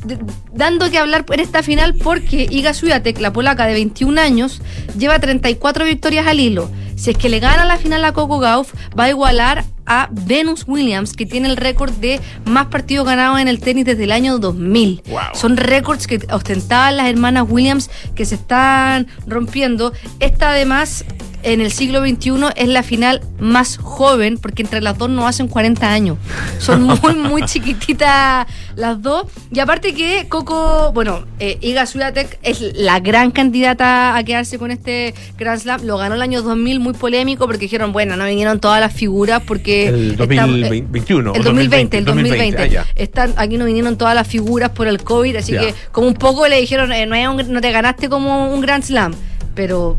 de- dando que hablar en esta final porque Iga Swiatek, la polaca de 21 años, lleva 34 victorias al hilo. Si es que le gana la final a Coco Gauff, va a igualar a Venus Williams, que tiene el récord de más partidos ganados en el tenis desde el año 2000. Son récords que ostentaban las hermanas Williams que se están rompiendo. Esta además en el siglo XXI es la final más joven, porque entre las dos no hacen 40 años. Son muy, muy chiquititas las dos. Y aparte que Coco, bueno, eh, Iga Swiatek es la gran candidata a quedarse con este Grand Slam. Lo ganó el año 2000, muy polémico, porque dijeron, bueno, no vinieron todas las figuras, porque...
El
está-
2021.
el 2020, el 2020.
ah.
Están, aquí no vinieron todas las figuras por el COVID, así que como un poco le dijeron, eh, no, un- no te ganaste como un Grand Slam, pero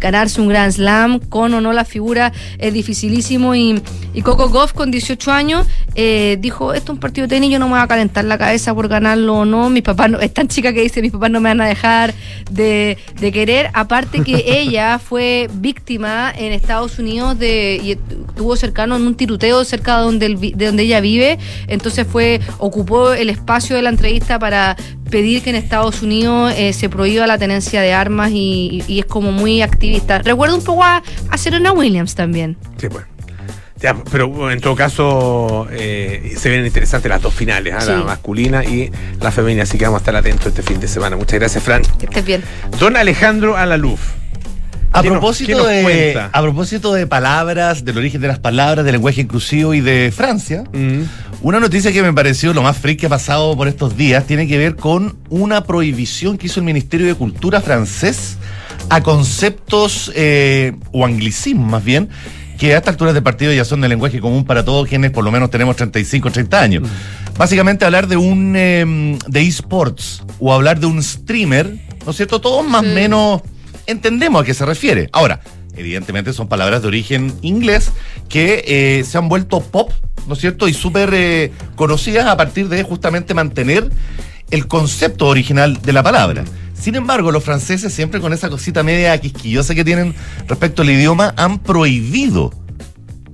ganarse un Grand Slam. Con o no la figura es dificilísimo. Y, y Coco Goff con 18 años eh, dijo, esto es un partido de tenis, yo no me voy a calentar la cabeza por ganarlo o no, mis papás no, es tan chica que dice, mis papás no me van a dejar de, de querer, aparte que ella fue víctima en Estados Unidos de, y estuvo cercano en un tiroteo cerca de donde, vi- de donde ella vive, entonces fue, ocupó el espacio de la entrevista para pedir que en Estados Unidos eh, se prohíba la tenencia de armas y, y- y es como muy activista. Recuerda un poco a, a Serena Williams también.
Sí, pues. Ya, pero en todo caso eh, se ven interesantes las dos finales, ¿ah? la masculina y la femenina, así que vamos a estar atentos este fin de semana. Muchas gracias, Fran.
Que estés bien.
Don Alejandro Alaluf.
A
¿Qué nos- qué
propósito,
nos
de, a propósito de palabras, del origen de las palabras, del lenguaje inclusivo y de Francia,
Mm.
una noticia que me pareció lo más freak que ha pasado por estos días tiene que ver con una prohibición que hizo el Ministerio de Cultura francés a conceptos eh, o anglicismos más bien que a esta altura de partido ya son de lenguaje común para todos quienes por lo menos tenemos 35 o 30 años. Básicamente hablar de un eh, de esports o hablar de un streamer, ¿no es cierto? Todos más o menos entendemos a qué se refiere. Ahora, evidentemente son palabras de origen inglés que eh, se han vuelto pop, ¿no es cierto? Y súper eh, conocidas a partir de justamente mantener el concepto original de la palabra. Sin embargo, los franceses, siempre con esa cosita media quisquillosa que tienen respecto al idioma, han prohibido.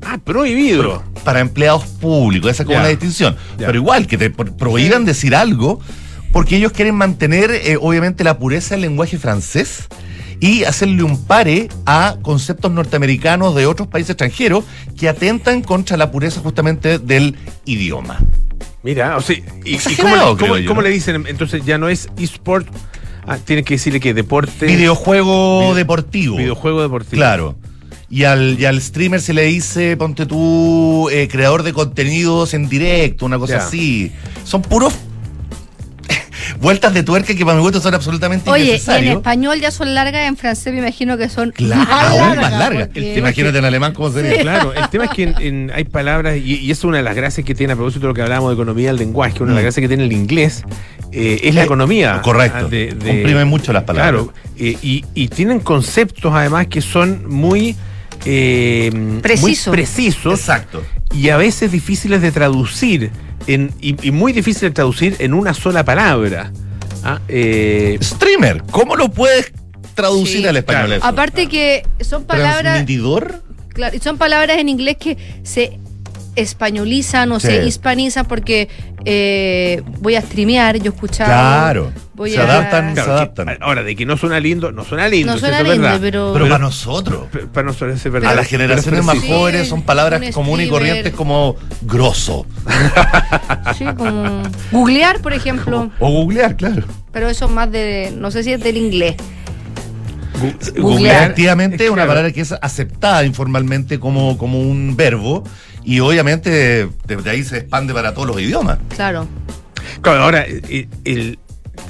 Ah, prohibido.
Para empleados públicos, esa es como una distinción. Pero igual, que te pro- prohíban decir algo, porque ellos quieren mantener, eh, obviamente, la pureza del lenguaje francés y hacerle un pare a conceptos norteamericanos de otros países extranjeros que atentan contra la pureza justamente del idioma.
Mira, o sea, ¿y, y cómo, le-
creo
cómo-
yo,
cómo
¿no?
le dicen? Entonces ya no es eSport, ah, tienen que decirle que deporte.
Videojuego
Video-
deportivo.
Videojuego deportivo.
Claro. Y al, y al streamer se le dice, ponte tú, eh, creador de contenidos en directo, una cosa
Ya.
así. Son puros vueltas de tuerca que para mi gusto son absolutamente
Oye, y en español ya son largas, en francés me imagino que son
Claro,
más
aún
largas,
más largas.
porque-
Imagínate en alemán cómo sería.
Claro, el tema es que en- en- hay palabras, y, y es una de las gracias que tiene, a propósito de lo que hablábamos de economía del lenguaje, una de las
Mm.
gracias que tiene el inglés, eh, es la
Eh,
economía.
correcto.
ah, de- de-
Comprimen mucho las palabras.
Claro, eh, y, y tienen conceptos además que son muy, eh,
Preciso.
muy precisos
Exacto.
y a veces difíciles de traducir, en, y, y muy difíciles de traducir en una sola palabra. Ah, eh,
Streamer, ¿cómo lo puedes traducir
Sí.
al español
Claro.
eso?
Aparte que son palabras,
¿Transmitidor?
claro, y son palabras en inglés que se españolizan o
Sí.
se hispanizan porque eh, voy a streamear, yo he escuchado.
Claro.
Voy
se
a-
adaptan, se adaptan.
que- ahora, de que no suena lindo, no suena lindo.
No suena
es
lindo,
verdad.
pero-
Pero para nosotros.
Para nosotros es verdad.
A las generaciones más jóvenes son palabras
un
comunes y corrientes como grosso.
Sí, como googlear, por ejemplo,
O googlear, claro.
pero eso más de, no sé si es del inglés.
Gu-
Googlear.
Efectivamente,
Es
una
claro.
palabra que es aceptada informalmente como, como un verbo y obviamente desde ahí se expande para todos los idiomas.
Claro.
Claro, ahora, el,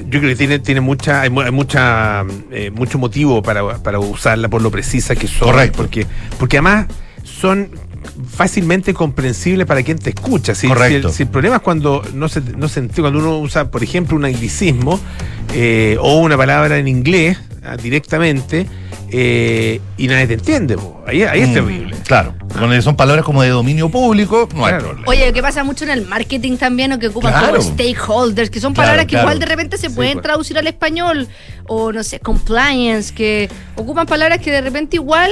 yo creo que tiene, tiene mucha, hay, mu- hay mucha, eh, mucho motivo para, para usarla por lo precisa que son.
Correcto.
Porque, porque además son fácilmente comprensibles para quien te escucha. Si,
Correcto.
Si el, si el problema es cuando no se, no se entiende, cuando uno usa, por ejemplo, un anglicismo eh, o una palabra en inglés ah, directamente eh, y nadie te entiende. po. Ahí, ahí es
Mm,
terrible.
Claro. Cuando son palabras como de dominio público, no hay
Claro.
problema.
Oye, que pasa mucho en el marketing también, o que ocupan
Claro.
como stakeholders, que son
Claro,
palabras que igual de repente se
Sí,
pueden
pues.
traducir al español, o no sé, compliance, que ocupan palabras que de repente igual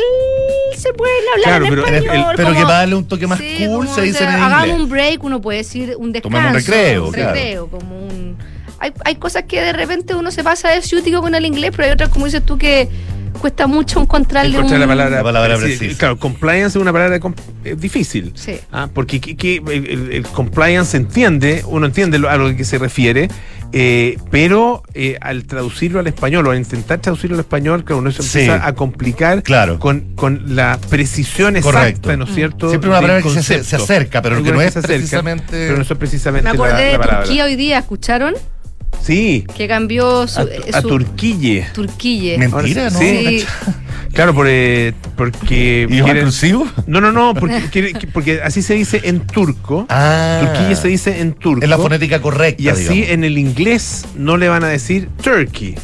se pueden hablar
Claro,
en
pero el- el-.
Pero
como-
que para darle un toque más
Sí,
cool se
o
dicen
sea,
en
hagamos
inglés.
un break, uno puede decir un descanso.
Tomemos un recreo,
un
claro.
recreo, como un... Hay, hay cosas que de repente uno se pasa de ciútico con el inglés, pero hay otras, como dices tú, que cuesta mucho encontrarle
Encontrar
un...
la palabra,
La palabra precisa.
Claro, compliance es una palabra com- eh, difícil.
Sí.
Ah, porque que- que el, el- compliance se entiende, uno entiende lo- a lo que se refiere, eh, pero eh, al traducirlo al español o al intentar traducirlo al español, claro, uno se
Sí.
empieza a complicar
Claro.
con, con la precisión exacta,
Correcto.
¿no es cierto?
Siempre una palabra que se, se acerca, pero que
Algunas
no es
se acercan,
precisamente.
Pero no es precisamente
Me
la,
acordé
la
de
palabra.
Turquía hoy día, ¿escucharon?
Sí.
Que cambió su...
A,
eh,
a
su-
Turquille.
Turquille.
Mentira, ¿no?
Sí. Claro, por, eh, porque.
¿Idioma
quieren-
inclusivo?
No, no, no, porque, quiere- que- porque así se dice en turco.
Ah.
Turquía se dice en turco.
Es la fonética correcta.
Y así
digamos.
en el inglés no le van a decir turkey.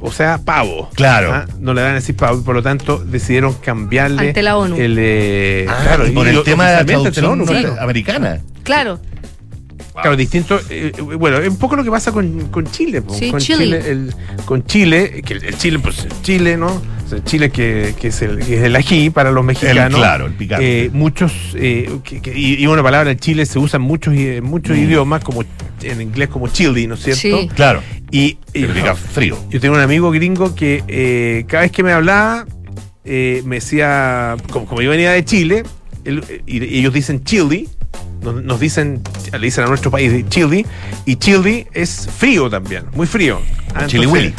O sea, pavo.
Claro.
Ah, No le van a decir pavo. y Por lo tanto, decidieron cambiarle.
Ante la ONU.
El, eh,
Ah,
claro,
y por el
lo-
tema de la traducción
ONU,
americana.
Claro.
Claro, distinto. eh, eh, bueno, es un poco lo que pasa con, con Chile.
Sí,
con
Chile.
el- con Chile, que el, el Chile, pues Chile, ¿no? O sea, Chile que, que es, el, que es el ají para los mexicanos.
claro, el picante.
Eh, muchos, eh, que- que- y, y una palabra en Chile se usa en muchos, i- muchos
Mm.
idiomas, como en inglés como chili, ¿no es cierto?
Sí.
Claro.
Y, y-
frío.
yo tengo un amigo gringo que eh, cada vez que me hablaba, eh, me decía, como, como yo venía de Chile, él- y, y ellos dicen chili, nos, nos dicen, le dicen a nuestro país chili, y chili es frío también, muy frío. Ah, entonces-
Willy.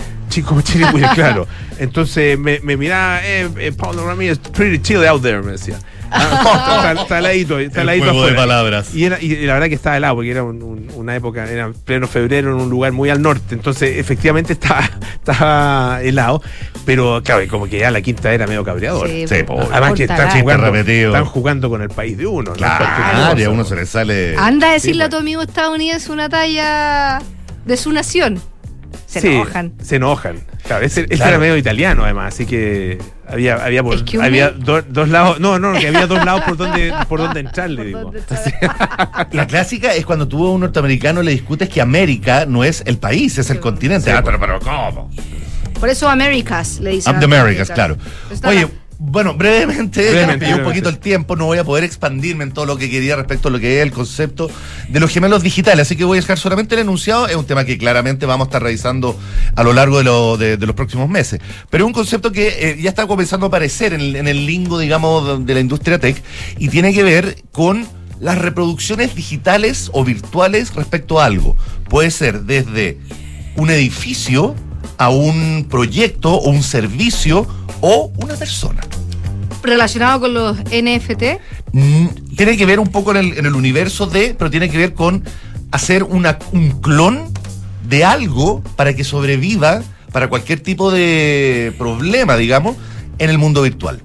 Como Chili Willy, claro. Entonces me, me miraba, eh, eh, Paulo Ramírez, pretty chilly out there, me decía. Ah, está, está heladito, está
El
heladito
juego de
afuera.
palabras.
Y, era, y la verdad que estaba helado, porque era un- un- una época, era pleno febrero en un lugar muy al norte, entonces efectivamente estaba, estaba helado, pero claro, y como que ya la quinta era medio cabreador.
Sí,
Sí,
po.
po.
Además que están jugando,
repetido.
están jugando con el país de uno. no
Claro, y a uno se le sale.
Anda a decirle
Sí,
a tu amigo estadounidense una talla de su nación. Se
Sí,
enojan.
Se enojan. Claro, ese, ese
Claro.
era medio italiano además, así que había, había, por-
Es que uno-
había do- dos lados, no, no, que había dos lados por donde, por donde entrarle,
Por
digo.
La clásica es cuando tú a un norteamericano le discutes que América no es el país, es el continente.
Sí,
ah, pero, pero ¿cómo?
Por eso Americas le dicen.
Americas, claro.
Está
Oye,
la-
bueno, brevemente,
Brevemente,
me un poquito el tiempo, no voy a poder expandirme en todo lo que quería respecto a lo que es el concepto de los gemelos digitales, así que voy a dejar solamente el enunciado, es un tema que claramente vamos a estar revisando a lo largo de, lo- de- de los próximos meses, pero es un concepto que eh, ya está comenzando a aparecer en en el lingo, digamos, de la industria tech y tiene que ver con las reproducciones digitales o virtuales respecto a algo. Puede ser desde un edificio a un proyecto o un servicio o una persona.
Relacionado con los NFT.
Mm, tiene que ver un poco en el, en el universo de, pero tiene que ver con hacer una, un clon de algo para que sobreviva para cualquier tipo de problema, digamos, en el mundo virtual.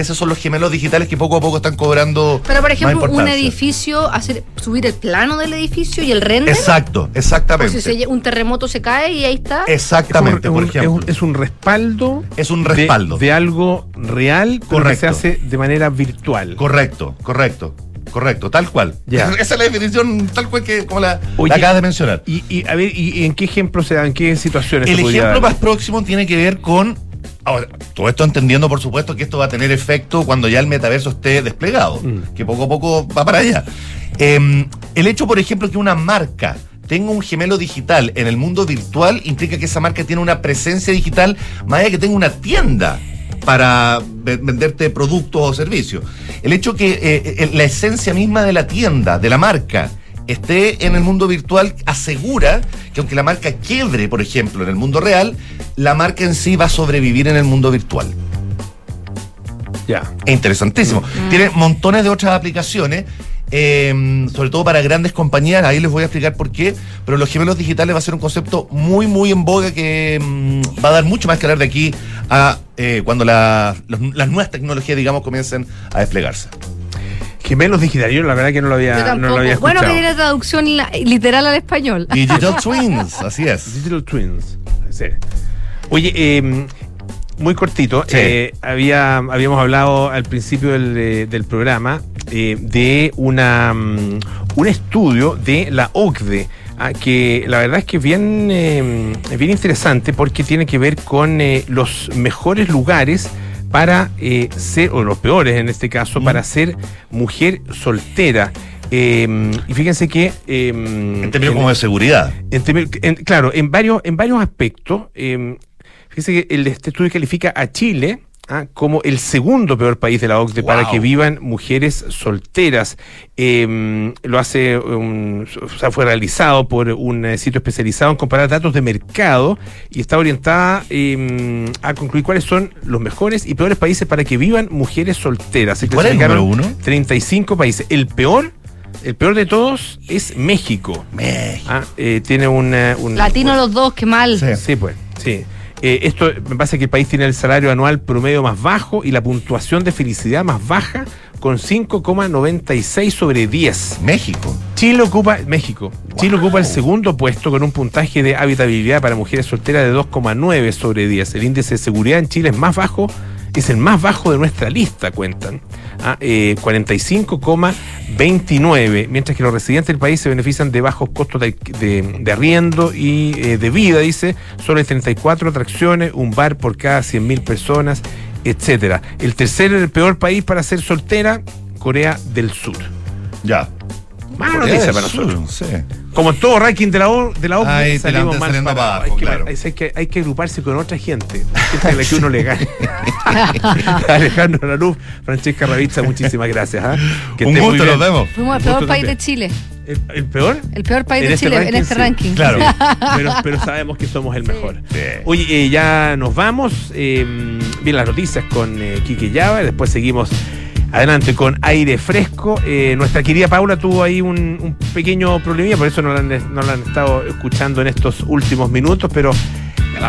Esos son los gemelos digitales que poco a poco están cobrando.
Pero, por
más
ejemplo, un edificio, hacer subir el plano del edificio y el render.
Exacto, exactamente.
si se un terremoto se cae y ahí está.
Exactamente,
es un,
por ejemplo.
es un- es un respaldo.
Es un
de-
respaldo.
De, algo real, que
Correcto.
se hace de manera virtual.
Correcto, correcto, correcto, tal cual.
Ya.
Esa es la definición tal cual que como la,
Oye,
la acabas de mencionar.
Y, y, a ver, y, y en qué ejemplo se da? ¿En qué situaciones
El ejemplo
dar?
más próximo tiene que ver con. Ahora, todo esto entendiendo, por supuesto, que esto va a tener efecto cuando ya el metaverso esté desplegado,
Mm.
que poco a poco va para allá. Eh, el hecho, por ejemplo, que una marca tenga un gemelo digital en el mundo virtual implica que esa marca tiene una presencia digital, más allá de que tenga una tienda para ve- venderte productos o servicios. El hecho que eh, eh, la esencia misma de la tienda, de la marca, esté en el mundo virtual asegura que aunque la marca quiebre, por ejemplo, en el mundo real, la marca en sí va a sobrevivir en el mundo virtual.
Ya.
Es interesantísimo. Tiene montones de otras aplicaciones, eh, sobre todo para grandes compañías. Ahí les voy a explicar por qué. Pero los gemelos digitales va a ser un concepto muy, muy en boga que mm, va a dar mucho más que hablar de aquí a eh, cuando la- los- las nuevas tecnologías, digamos, comiencen a desplegarse.
Gemelos digitales, yo la verdad que no lo había, no lo había
bueno,
escuchado.
que era traducción la- literal al español.
Digital Twins, así es.
Digital Twins. Sí. Oye, eh, muy cortito.
Sí.
eh, había, habíamos hablado al principio del, eh, del programa eh, de una, mm, un estudio de la OCDE. ah, que la verdad es que es bien, eh, es bien interesante porque tiene que ver con eh, los mejores lugares para eh, ser, o los peores en este caso, para ser mujer soltera. Eh, y fíjense que... eh,
En términos como de seguridad.
en en- claro, en varios, en varios aspectos. eh, fíjense que el, este estudio califica a Chile ah, como el segundo peor país de la OCDE para que vivan mujeres solteras. Eh, lo hace, un- o sea, fue realizado por un eh, sitio especializado en comparar datos de mercado y está orientada eh, a concluir cuáles son los mejores y peores países para que vivan mujeres solteras. Se
¿Cuál es el número uno?
35 países. El peor, el peor de todos es México. Ah, eh, tiene una, un,
Latino los dos, qué mal.
Sí, pues, sí. Eh, esto me pasa que el país tiene el salario anual promedio más bajo y la puntuación de felicidad más baja con 5,96 sobre 10.
México.
Chile ocupa, México, Chile ocupa el segundo puesto con un puntaje de habitabilidad para mujeres solteras de 2,9 sobre 10. El índice de seguridad en Chile es más bajo, es el más bajo de nuestra lista, cuentan. Ah, eh, 45,29, mientras que los residentes del país se benefician de bajos costos de, de- arriendo y eh, de vida, dice, solo hay 34 atracciones, un bar por cada 100.000 personas, etcétera. El tercer, el peor país para ser soltera, Corea del Sur.
Ya.
Noticia
del
para nosotros.
sí.
Como en todo ranking de la, O- de la OCDE,
Ahí te la
salimos mal
saliendo
parados.
abajo,
hay, que,
claro.
hay- hay que, hay que agruparse con otra gente. Gente a la que uno le gane. Alejandro Lanuf, Francesca Ravizza, muchísimas gracias. ¿ah? Que
Un
muy
gusto,
bien.
nos vemos.
Fuimos el
Un
peor
gusto
país de
también.
Chile.
¿El, el peor?
El peor país
En
de
este
Chile en este
sí.
ranking.
Claro.
pero, pero sabemos que somos el mejor. Oye, eh, ya nos vamos. Eh, bien las noticias con eh, Quique Llava. Después seguimos adelante con aire fresco. Eh, nuestra querida Paula tuvo ahí un, pequeño problemilla, por eso no no la han estado escuchando en estos últimos minutos, pero